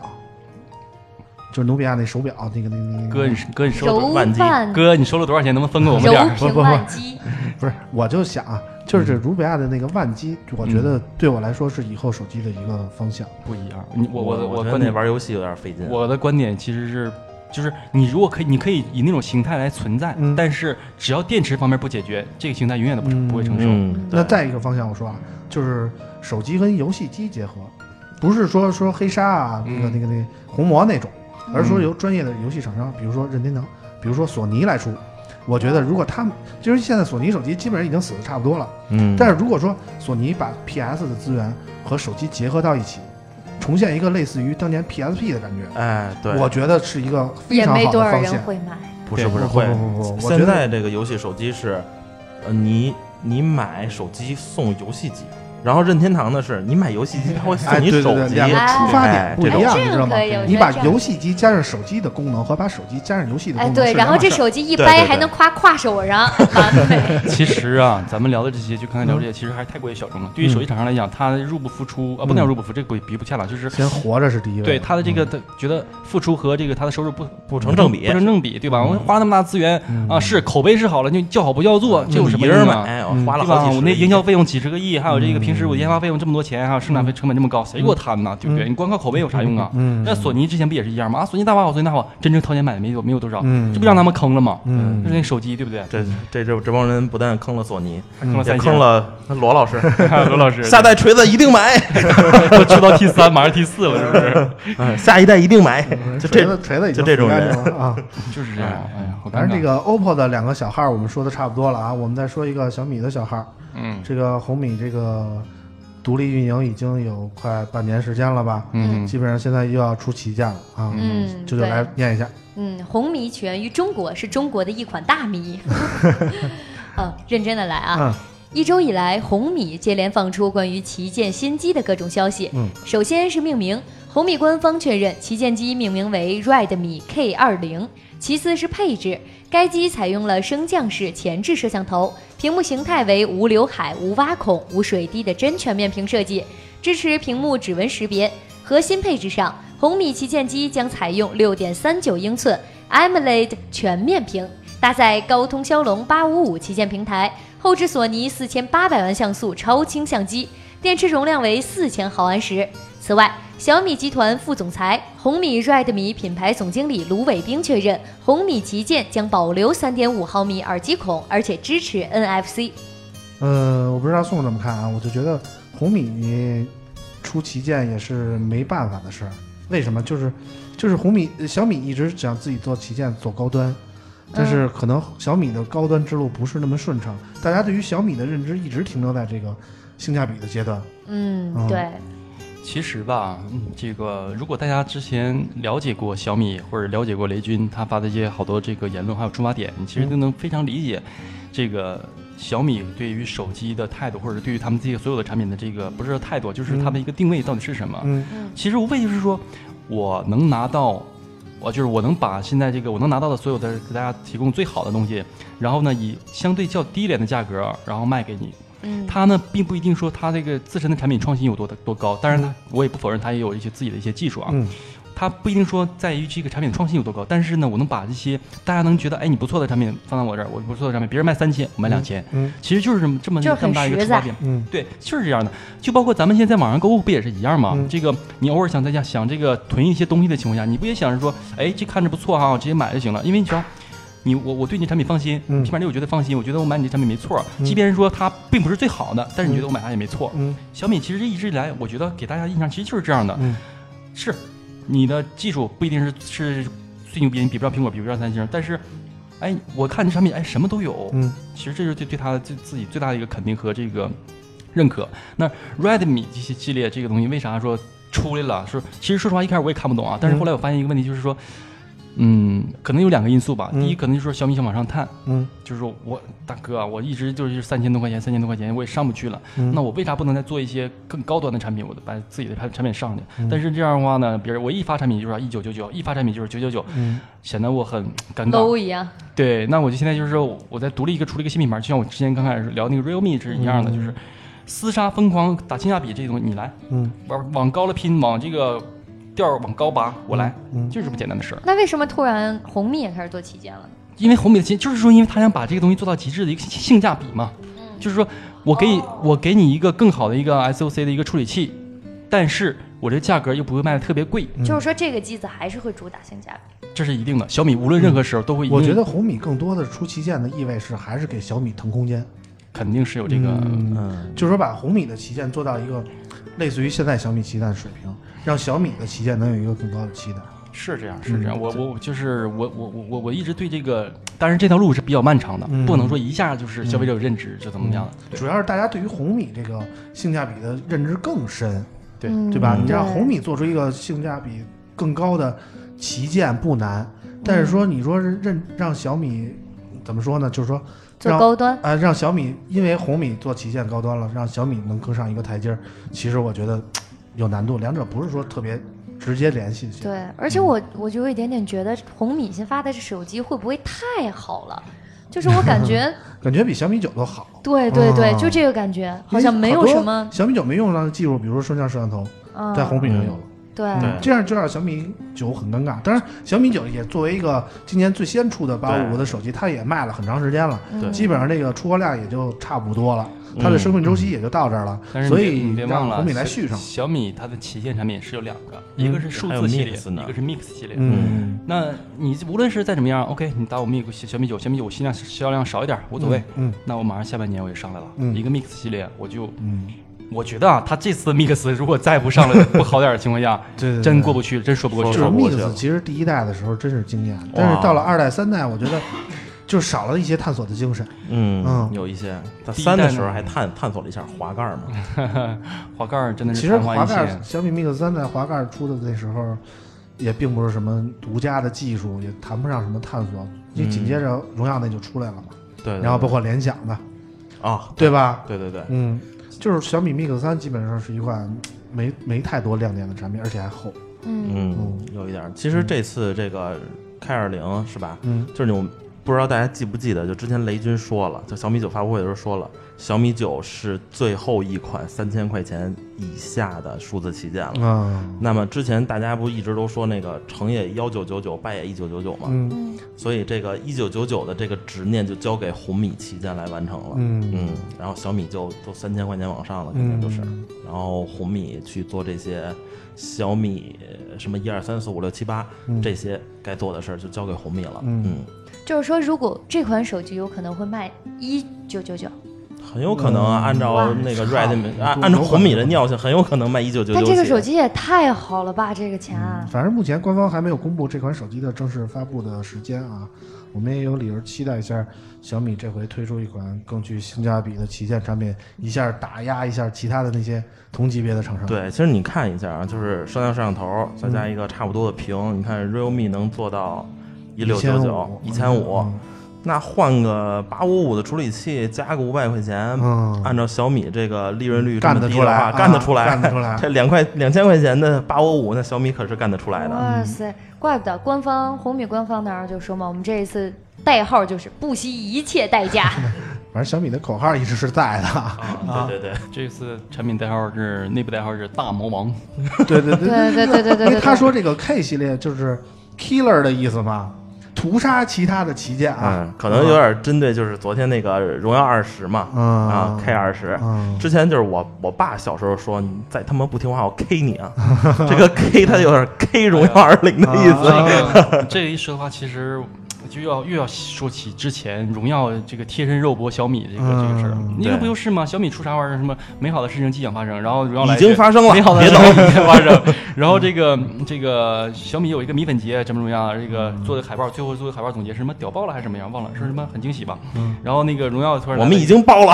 C: 就是努比亚那手表，那个那个那个
E: 哥你哥你收了
D: 万机
B: 泛
E: 哥你收了多少钱？能不能分给我们点儿？
B: 平万机，(laughs)
C: 不是，我就想啊，就是
E: 嗯
C: 这努比亚的那个万机，我觉得对我来说是以后手机的一个方向。
E: 不一样。你我
D: 我我觉得那
E: 观点，
D: 玩游戏有点费劲。
E: 我的观点其实是。就是你如果可以，你可以以那种形态来存在，
C: 嗯。
E: 但是只要电池方面不解决，这个形态永远都不、
C: 嗯
E: 不会成熟。
D: 嗯，
C: 那再一个方向，我说啊，就是手机跟游戏机结合，不是说说黑鲨啊，那个
E: 嗯。
C: 那个那个红魔那种，而是说由专业的游戏厂商，比如说任天堂，比如说索尼来出。我觉得如果他们，就是现在索尼手机基本上已经死的差不多了，
D: 嗯，
C: 但是如果说索尼把 PS 的资源和手机结合到一起，重现一个类似于当年 PSP 的感觉，
D: 哎，对，
C: 我觉得是一个非
B: 也
C: 常好
B: 没多少
C: 的方向。
B: 人会买。
D: 不是不是会
C: 不不。不
D: 现在这个游戏手机是，呃，你你买手机送游戏机，然后任天堂的是你买游戏机，它会
C: 哎，
D: 送你手
C: 对对对，
D: 机，
C: 两个出发点不一样，
B: 哎
C: 你知道吗你把游戏机加上手机的功能和把手机加上游戏的
B: 哎，
C: 功能，
B: 对，然后这手机一掰还能夸挎手上，啊，对，
E: 其实啊，咱们聊的这些，就刚才聊这些，其实还是太过于小众了。对于手机厂商来讲，它入不敷出啊，不能叫入不敷，这个比不恰当，就是
C: 先活着是第一位。
E: 对他的这个，
C: 嗯
E: 他觉得付出和这个他的收入不
D: 不成正比
E: 不成正比，对吧？我花那么大资源
C: 嗯
E: 啊，是口碑是好了，就叫好不叫座，这有什么
D: 一人
E: 用啊？
D: 买，花了
E: 对吧？
D: 好几十
E: 我那营销费用几十个亿，还有这个平时我研发费用这么多钱，还有生产费成本这么高，谁给我摊呢？对不对？
C: 嗯
E: 你光靠口碑有啥用啊？
C: 嗯，
E: 那索尼之前不也是一样吗？啊，索尼大法好，索尼大法好，真正掏钱买的没有没有多少，
C: 嗯
E: 这不让他们坑了吗？
C: 嗯
E: 就是那手机，对不对？
D: 这这这这帮人不但坑了索尼，也
E: 还坑了
D: 坑了罗老师。(laughs)
E: 罗老师，(laughs)
D: 下代锤子一定买，
E: 都出到 T 三，马上 T 四了，是不是？(laughs)
D: 嗯下一代一定买。就这
C: 锤子
D: 就这种人
C: 啊。
E: 就是这样。哎呀，好尴尬。
C: 反正这个 OPPO 的两个小号我们说的差不多了啊，我们再说一个小米的小号。
E: 嗯
C: 这个红米这个独立运营已经有快半年时间了吧？
E: 嗯
C: 基本上现在又要出旗舰了啊。
B: 嗯
C: 舅舅来念一下。
B: 嗯，红米起源于中国，是中国的一款大米。哦，(laughs) 认真的来啊。
C: 嗯
B: 一周以来，红米接连放出关于旗舰新机的各种消息。
C: 嗯，
B: 首先是命名，红米官方确认旗舰机命名为 Redmi K 2 0其次是配置，该机采用了升降式前置摄像头，屏幕形态为无刘海、无挖孔、无水滴的真全面屏设计，支持屏幕指纹识别。核心配置上，红米旗舰机将采用6.39英寸 AMOLED 全面屏，搭载高通骁龙855旗舰平台，后置索尼4800万像素超清相机，电池容量为4000毫安时。此外，小米集团副总裁、红米 Redmi 品牌总经理卢伟冰确认，红米旗舰将保留3.5毫米耳机孔，而且支持 NFC。
C: 呃，我不知道宋怎么看啊，我就觉得红米出旗舰也是没办法的事儿。为什么？就是就是红米小米一直想自己做旗舰做高端，但是可能小米的高端之路不是那么顺畅，大家对于小米的认知一直停留在这个性价比的阶段。
B: 嗯
C: 嗯，
B: 对，
E: 其实吧，嗯这个如果大家之前了解过小米或者了解过雷军他发的一些好多这个言论还有出发点，你其实都能非常理解这个小米对于手机的态度，或者对于他们这些所有的产品的这个不是说态度，就是他们一个定位到底是什么。
C: 嗯
E: 其实无非就是说，我能拿到，我就是我能把现在这个我能拿到的所有的给大家提供最好的东西，然后呢以相对较低廉的价格，然后卖给你。
B: 嗯，
E: 它呢并不一定说它这个自身的产品创新有多的多高，当然呢我也不否认它也有一些自己的一些技术啊。
C: 嗯
E: 它不一定说在于这个产品的创新有多高，但是呢，我能把这些大家能觉得哎你不错的产品放到我这儿，我不错的产品别人卖三千，我卖两千，
C: 嗯
E: 其实就是这么这么这么大一个出发点。
C: 嗯
E: 对，就是这样的。就包括咱们现在在网上购物不也是一样吗？
C: 嗯
E: 这个你偶尔想在家想这个囤一些东西的情况下，你不也想着说，哎，这看着不错哈，我直接买就行了？因为你只要你我我对你产品放心，
C: 嗯
E: 起码你我觉得放心，我觉得我买你这产品没错，
C: 嗯
E: 即便是说它并不是最好的，但是你觉得我买它也没错。
C: 嗯
E: 小米其实一直以来，我觉得给大家印象其实就是这样的，
C: 嗯
E: 是你的技术不一定是是最牛逼，你比不上苹果，比不上三星，但是。哎，我看这产品，哎，什么都有。
C: 嗯
E: 其实这是对对它的自自己最大的一个肯定和这个认可。那 Redmi 这些系列这个东西为啥说出来了？说其实说实话一开始我也看不懂啊，但是后来我发现一个问题，就是说，嗯，可能有两个因素吧。
C: 嗯
E: 第一，可能就是说小米想往上探，
C: 嗯
E: 就是说我大哥啊，我一直就是三千多块钱，三千多块钱我也上不去了，
C: 嗯
E: 那我为啥不能再做一些更高端的产品？我把自己的产产品上去。
C: 嗯
E: 但是这样的话呢，别人我一发产品就是一九九九，一发产品就是九九九，
C: 嗯
E: 显得我很尴尬。
B: low 一样。
E: 对，那我就现在就是说，我在独立一个出了一个新品牌，就像我之前刚开始聊那个 Realme 是一样的，
C: 嗯
E: 就是厮杀疯狂打性价比这些东西，你来
C: 嗯
E: 往往高了拼，往这个调儿往高拔，我来，
C: 嗯
E: 就是这么简单的事儿。
B: 那为什么突然红米也开始做旗舰了呢？
E: 因为红米的旗就是说，因为他想把这个东西做到极致的一个性性价比嘛，就是说我给你我给你一个更好的一个 SOC 的一个处理器，但是我这个价格又不会卖的特别贵，
C: 嗯
B: 就是说这个机子还是会主打性价比。
E: 这是一定的。小米无论任何时候都会
C: 我觉得红米更多的出旗舰的意味是还是给小米腾空间。
E: 肯定是有这个。
C: 嗯
D: 嗯，
C: 就是说把红米的旗舰做到一个类似于现在小米旗舰的水平，让小米的旗舰能有一个更高的期待。
E: 是这样，是这样。
C: 嗯
E: 我我就是我我我我我一直对这个，当然这条路是比较漫长的，
C: 嗯
E: 不能说一下就是消费者有认知就怎么样
C: 主要是大家对于红米这个性价比的认知更深，
E: 对
B: 嗯
C: 对吧？
D: 嗯
C: 你让红米做出一个性价比更高的旗舰不难，但是说你说是认让小米怎么说呢？就是说让
B: 做高端。
C: 啊，让小米因为红米做旗舰高端了，让小米能更上一个台阶儿，其实我觉得有难度，两者不是说特别直接联系性。
B: 对，而且我我就有一点点觉得红米新发的这手机会不会太好了？就是我感觉，(laughs)
C: 感觉比小米九都好。
B: 对对对，
C: 啊
B: 就这个感觉，好像没有什么，
C: 小米九没用上的技术，比如说升降摄像头，
B: 嗯，
C: 在红米上有了。
B: 对。
D: 对
C: 这样就让小米九很尴尬。当然，小米九也作为一个今年最先出的八五五的手机，它也卖了很长时间了，
B: 对。
C: 基本上这个出货量也就差不多了，它的生命周期也就到这儿了，所以
E: 你别忘了，
C: 让红米来
E: 小
C: 续上。
E: 小米它的旗舰产品是有两个，
C: 嗯
E: 一个是数字系列，一个是 Mix 系列。
C: 嗯。
E: 那你无论是再怎么样，OK，你打我 Mix 小米九，小米九销量销量少一点无所谓。
C: 嗯。
E: 那我马上下半年我也上来了，
C: 嗯。
E: 一个 Mix 系列，我就
C: 嗯，
E: 我觉得啊，他这次 Mix 如果再不上来 (laughs) 不好点儿的情况下，
C: 对对，
E: 真过不去，真说不过去。
C: 就是 Mix 其实第一代的时候真是惊艳，但是到了二代、三代，我觉得就少了一些探索的精神。
D: 嗯
C: 嗯。
D: 有一些。它
E: 第一代呢
D: 三的时候还探探索了一下滑盖嘛，(laughs)
E: 滑盖儿真的是
C: 其实滑盖
E: 现。
C: 小米 Mix 三代滑盖出的那时候，也并不是什么独家的技术，也谈不上什么探索。你紧接着荣耀那就出来了嘛，
D: 对，对
C: 然后包括联想的，
D: 啊，
C: 对吧？
D: 对对对，
C: 嗯，就是小米 Mix 三基本上是一款没没太多亮点的产品，而且还厚。
B: 嗯
D: 嗯，有一点。其实这次这个 K 二零是吧？
C: 嗯
D: 就是那种不知道大家记不记得，就之前雷军说了，就小米九发布会的时候说了，小米九是最后一款三千块钱以下的数字旗舰了。
C: 啊，
D: 那么之前大家不一直都说那个成也幺九九九，败也一九九九嘛，所以这个一九九九的这个执念就交给红米旗舰来完成了。
C: 嗯
D: 嗯，然后小米就都三千块钱往上了，肯定就是。
C: 嗯
D: 然后红米去做这些小米呃什么一二三四五六七八
C: 嗯
D: 这些该做的事儿就交给红米了。
C: 嗯
D: 嗯，
B: 就是说，如果这款手机有可能会卖一九九九，
D: 很有可能啊，
C: 嗯
D: 按照那个 Redmi 按照红米的尿性，很有可能卖一九九九。
B: 但这个手机也太好了吧，这个钱啊，
C: 反正目前官方还没有公布这款手机的正式发布的时间啊，我们也有理由期待一下小米这回推出一款更具性价比的旗舰产品，一下打压一下其他的那些同级别的厂商。
D: 对，其实你看一下啊，就是双向摄像头，再加一个差不多的屏，你看 realme 能做到一六九九、一千五，
C: 嗯。
D: 那换个八五五的处理器，加个五百块钱，
C: 嗯。
D: 按照小米这个利润率这
C: 干
D: 么低的话，
C: 得出来啊
D: 干得出来，
C: 干得出来。(laughs)
D: 这两块两千块钱的八五五，那小米可是干得出来的。
B: 哇塞，怪不得官方红米官方那儿就说嘛，我们这一次代号就是不惜一切代价。(laughs)
C: 反正小米的口号一直是在的。
D: 啊，对对对，
E: 这次产品代号是内部代号是大魔王，
C: 对对对。
B: 对对对对对对，
C: 因为他说这个 K 系列就是 killer 的意思嘛，屠杀其他的旗舰啊。
D: 嗯，可能有点针对，就是昨天那个荣耀二十嘛，
C: 嗯
D: 啊，K 二十。
C: 嗯
D: 之前就是我我爸小时候说，你再他妈不听话，我 K 你啊！(laughs) 这个 K 他有点 K 荣耀二零的意思。
C: 啊
E: 这个这个一说的话，其实就要又要说起之前荣耀这个贴身肉搏小米这个、这个事儿
C: 嗯，
E: 你这
D: 对
E: 不就是吗？小米出啥玩意儿？什么美好的事情即将发生，然后荣耀来
D: 已经发生了
E: 美好的
D: 别
E: 事情已经发生。然后这个这个小米有一个米粉节，怎么怎么样？这个做的海报，最后做的海报总结是什么屌爆了还是什么样？忘了，说什么很惊喜吧。嗯然后那个荣耀突然
D: 我们已
E: 经。
D: 经包了，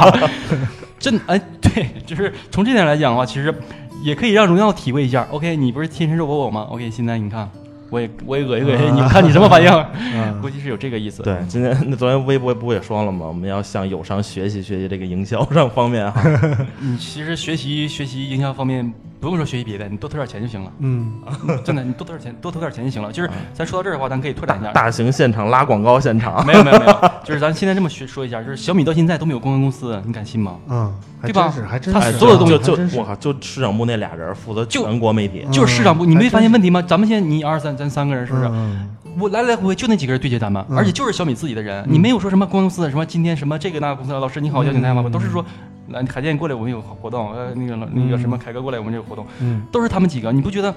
D: (laughs)
E: 真哎，对，(laughs) 就是从这点来讲的话，其实也可以让荣耀体会一下。OK，你不是贴身肉搏我吗？OK，现在你看，我也我也恶心恶心，你们看你什么反应？
C: 嗯
E: 估计是有这个意思。
D: 对，今天那昨天微博不也说了吗？我们要向友商学习学习这个营销上方面啊。(laughs)
E: 你其实学习学习营销方面，不用说学习别的，你多投点钱就行了。
C: 嗯，(laughs)
E: 真的，你多投点钱，多投点钱就行了。就是咱说到这儿的话，咱可以拓展一下。
D: 大型现场拉广告现场，
E: 没有没有没有，(laughs) 就是咱现在这么学说一下，就是小米到现在都没有公关公司，你敢信吗？
C: 嗯，
E: 对吧，
C: 还真
E: 他所有的东西
D: 就我靠，就市场部那俩人负责
E: 就
D: 全国媒体，
E: 就是市场部，
C: 嗯
E: 你没发现问题吗？咱们现在你二三，咱三个人是不是？
C: 嗯。
E: 我来来回回就那几个人对接咱们，
C: 嗯。
E: 而且就是小米自己的人，你没有说什么公司什么今天什么这个那个公司的老师你好，邀请大家吗？
C: 嗯
E: 都是说，来海淀过来我们有活动，呃那个那个什么凯哥过来我们这有活动，
C: 嗯。
E: 都是他们几个，你不觉得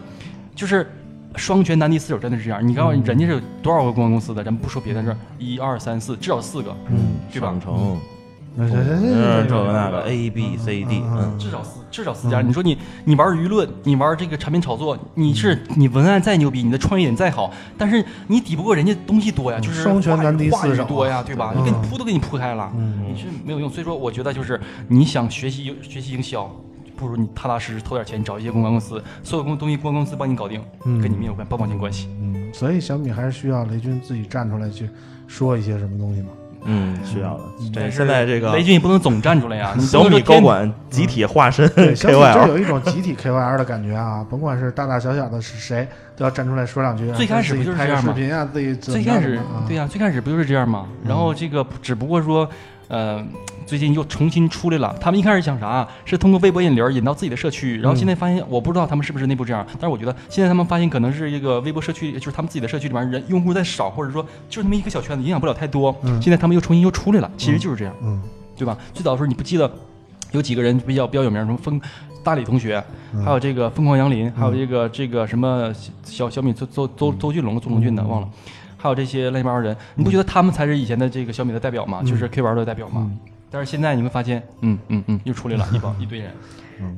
E: 就是双拳难敌四手真的是这样？你看
C: 嗯。
E: 人家是有多少个公关公司的，咱们不说别的，事儿一二三四，至少四个，
C: 嗯，
E: 对吧？
D: 上？乘，
C: 那这这
D: 嗯，这个那个 A B C D，嗯，
E: 至少四至少四家。你说你你玩舆论，你玩这个产品炒作，你是你文案再牛逼，你的创意点再好，但是你抵不过人家东西多呀，就是
C: 双拳难敌
E: 话语
C: 四手
E: 多呀，对吧？
C: 嗯
E: 你给你铺都给你铺开了，
C: 嗯
E: 你是没有用。所以说，我觉得就是你想学习学习营销。不如你踏踏实实投点钱，找一些公关公司，所有公东西公关公司帮你搞定，
C: 嗯
E: 跟你没有关半毛钱关系。
C: 嗯，所以小米还是需要雷军自己站出来去说一些什么东西嘛。
D: 嗯，需要的。这
E: 但是
D: 现在这个
E: 雷军也不能总站出来呀，
D: 小米高管集体化身
C: 对，(laughs) 小米真
D: KOL，
C: 有一种集体 KOL 的感觉啊！(laughs) 甭管是大大小小的是谁，都要站出来说两句啊。
E: 最开始不就是这样吗
C: 视频啊，自己
E: 最开始对呀、最开始不就是这样吗？然后这个只不过说，呃，最近又重新出来了。他们一开始想啥？是通过微博引流引到自己的社区，然后现在发现，我不知道他们是不是内部这样，但是我觉得现在他们发现可能是一个微博社区，就是他们自己的社区里面人用户在少，或者说就是那么一个小圈子，影响不了太多。
C: 嗯
E: 现在他们又重新又出来了，其实就是这样，
C: 嗯
E: 对吧？最早的时候你不记得有几个人比较比较有名，什么风大李同学，
C: 嗯
E: 还有这个疯狂杨林，还有这个这个什么小小米周周周周俊龙、周龙俊的忘了。还有这些乱七八糟人，你不觉得他们才是以前的这个小米的代表吗？就是 K 玩的代表吗？但是现在你会发现，嗯嗯嗯，又出来了一帮 (laughs) 一堆人。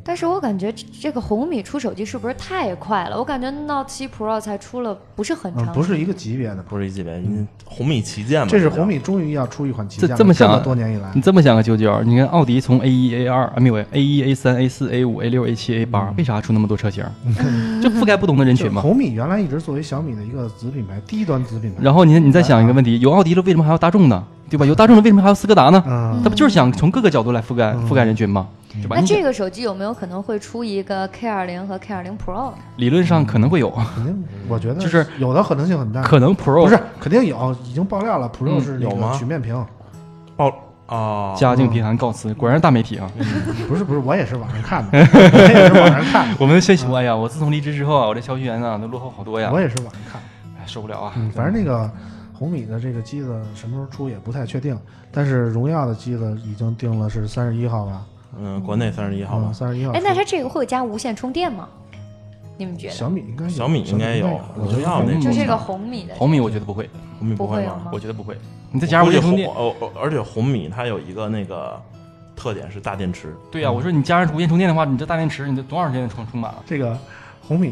B: 但是我感觉这这个红米出手机是不是太快了？我感觉 Note 7 Pro 才出了不是很长，
C: 嗯，不是一个级别的。
D: 不是一级别，因红米旗舰嘛，
C: 这是红米终于要出一款旗舰了，
E: 这这么想啊
C: 多年以来
E: 你，这么想啊，九九，你看奥迪从 A 一、A 二啊，没有 A 一、A 三、A 四、A 五、A 六、A 七、A 八，为啥出那么多车型？(laughs) 就覆盖不同的人群嘛。
C: 红米原来一直作为小米的一个子品牌，低端子品牌。
E: 然后你你再想一个问题，有奥迪了，为什么还要大众呢？对吧？有大众的，为什么还有斯柯达呢？
C: 嗯
E: 他不就是想从各个角度来覆盖覆盖人群吗？对吧？
B: 那这个手机有没有可能会出一个 K 二零和 K 二零 Pro？
E: 理论上可能会有，
C: 肯定，我觉得
E: 就是
C: 有的可能性很大。
E: 可能 Pro
C: 不是肯定有，已经爆料了，Pro
E: 嗯
C: 是
D: 有吗
C: 曲面屏，
D: 爆啊，
E: 家境贫寒告辞，果然大媒体啊！
C: 不是不是，我也是网上看的，(laughs) 我也是网上看的，
E: 我们学习，哎呀，我自从离职之后啊，我这消息源啊都落后好多呀
C: 我，也是网上看的。
E: 哎受不了啊！
C: 嗯，反正那个红米的这个机子什么时候出也不太确定，但是荣耀的机子已经定了是三十一号吧？
D: 嗯，国内三十一号
C: 嗯，
D: 吧，
C: 三十一号出。
B: 哎，那它这个会加无线充电吗？你们觉得？
C: 小米应该有，
D: 小米应该有
C: 我觉得
D: 荣耀那
B: 就这个
E: 嗯
B: 红米的
E: 红米我觉得不会，
D: 红米会吗？
B: 不会有吗
E: 我觉得不会。你再加上无线充电，
D: 哦哦，而且红米它有一个那个特点是大电池，
E: 对呀、我说你加上无线充电的话，你这大电池你得多长时间充充满了？
C: 这个红米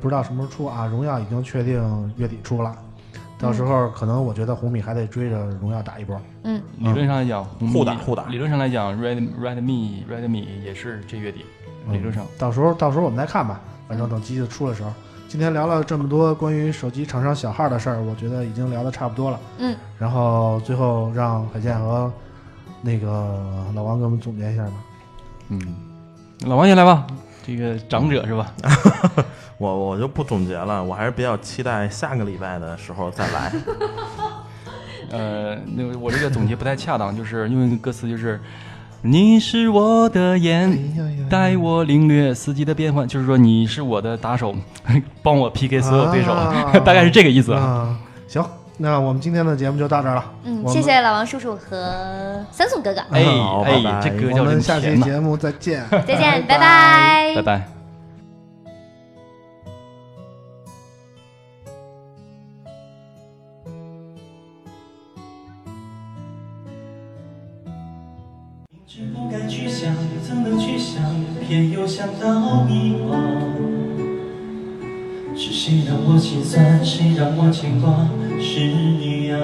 C: 不知道什么时候出啊，荣耀已经确定月底出了，到时候可能我觉得红米还得追着荣耀打一波。
B: 嗯，
E: 理论上来讲，
D: 互打互打
E: 理论上来讲，Red Redmi Redmi 也是这月底，理论上。
C: 到时候到时候我们再看吧，反正等机子出的时候。今天聊了这么多关于手机厂商小号的事儿，我觉得已经聊的差不多了。
B: 嗯，
C: 然后最后让海健和那个老王给我们总结一下吧。
E: 嗯，老王先来吧，这个长者是吧？(laughs)
D: 我我就不总结了，我还是比较期待下个礼拜的时候再来。(laughs)
E: 呃，那我这个总结不太恰当，就是因为歌词就是。你是我的眼，带我领略四季的变换，就是说你是我的打手，帮我 PK 所有对手，
C: 啊
E: 大概是这个意思。
C: 啊，行，那我们今天的节目就到这儿了。
B: 嗯，谢谢老王叔叔和三宋哥哥，
E: 哎
D: 好拜拜
E: 哎，这歌
C: 我们下期！节目再见，
B: 再见，拜拜，
E: 拜拜。
F: 想，偏又想到遗忘。是谁让我心酸，谁让我牵挂？是你呀、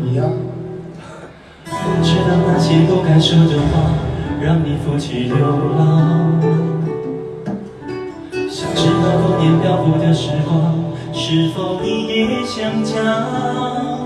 C: 你呀、
F: 知道那些不该说的话，让你负气流浪。想知道多年漂浮的时光，是否你也想家？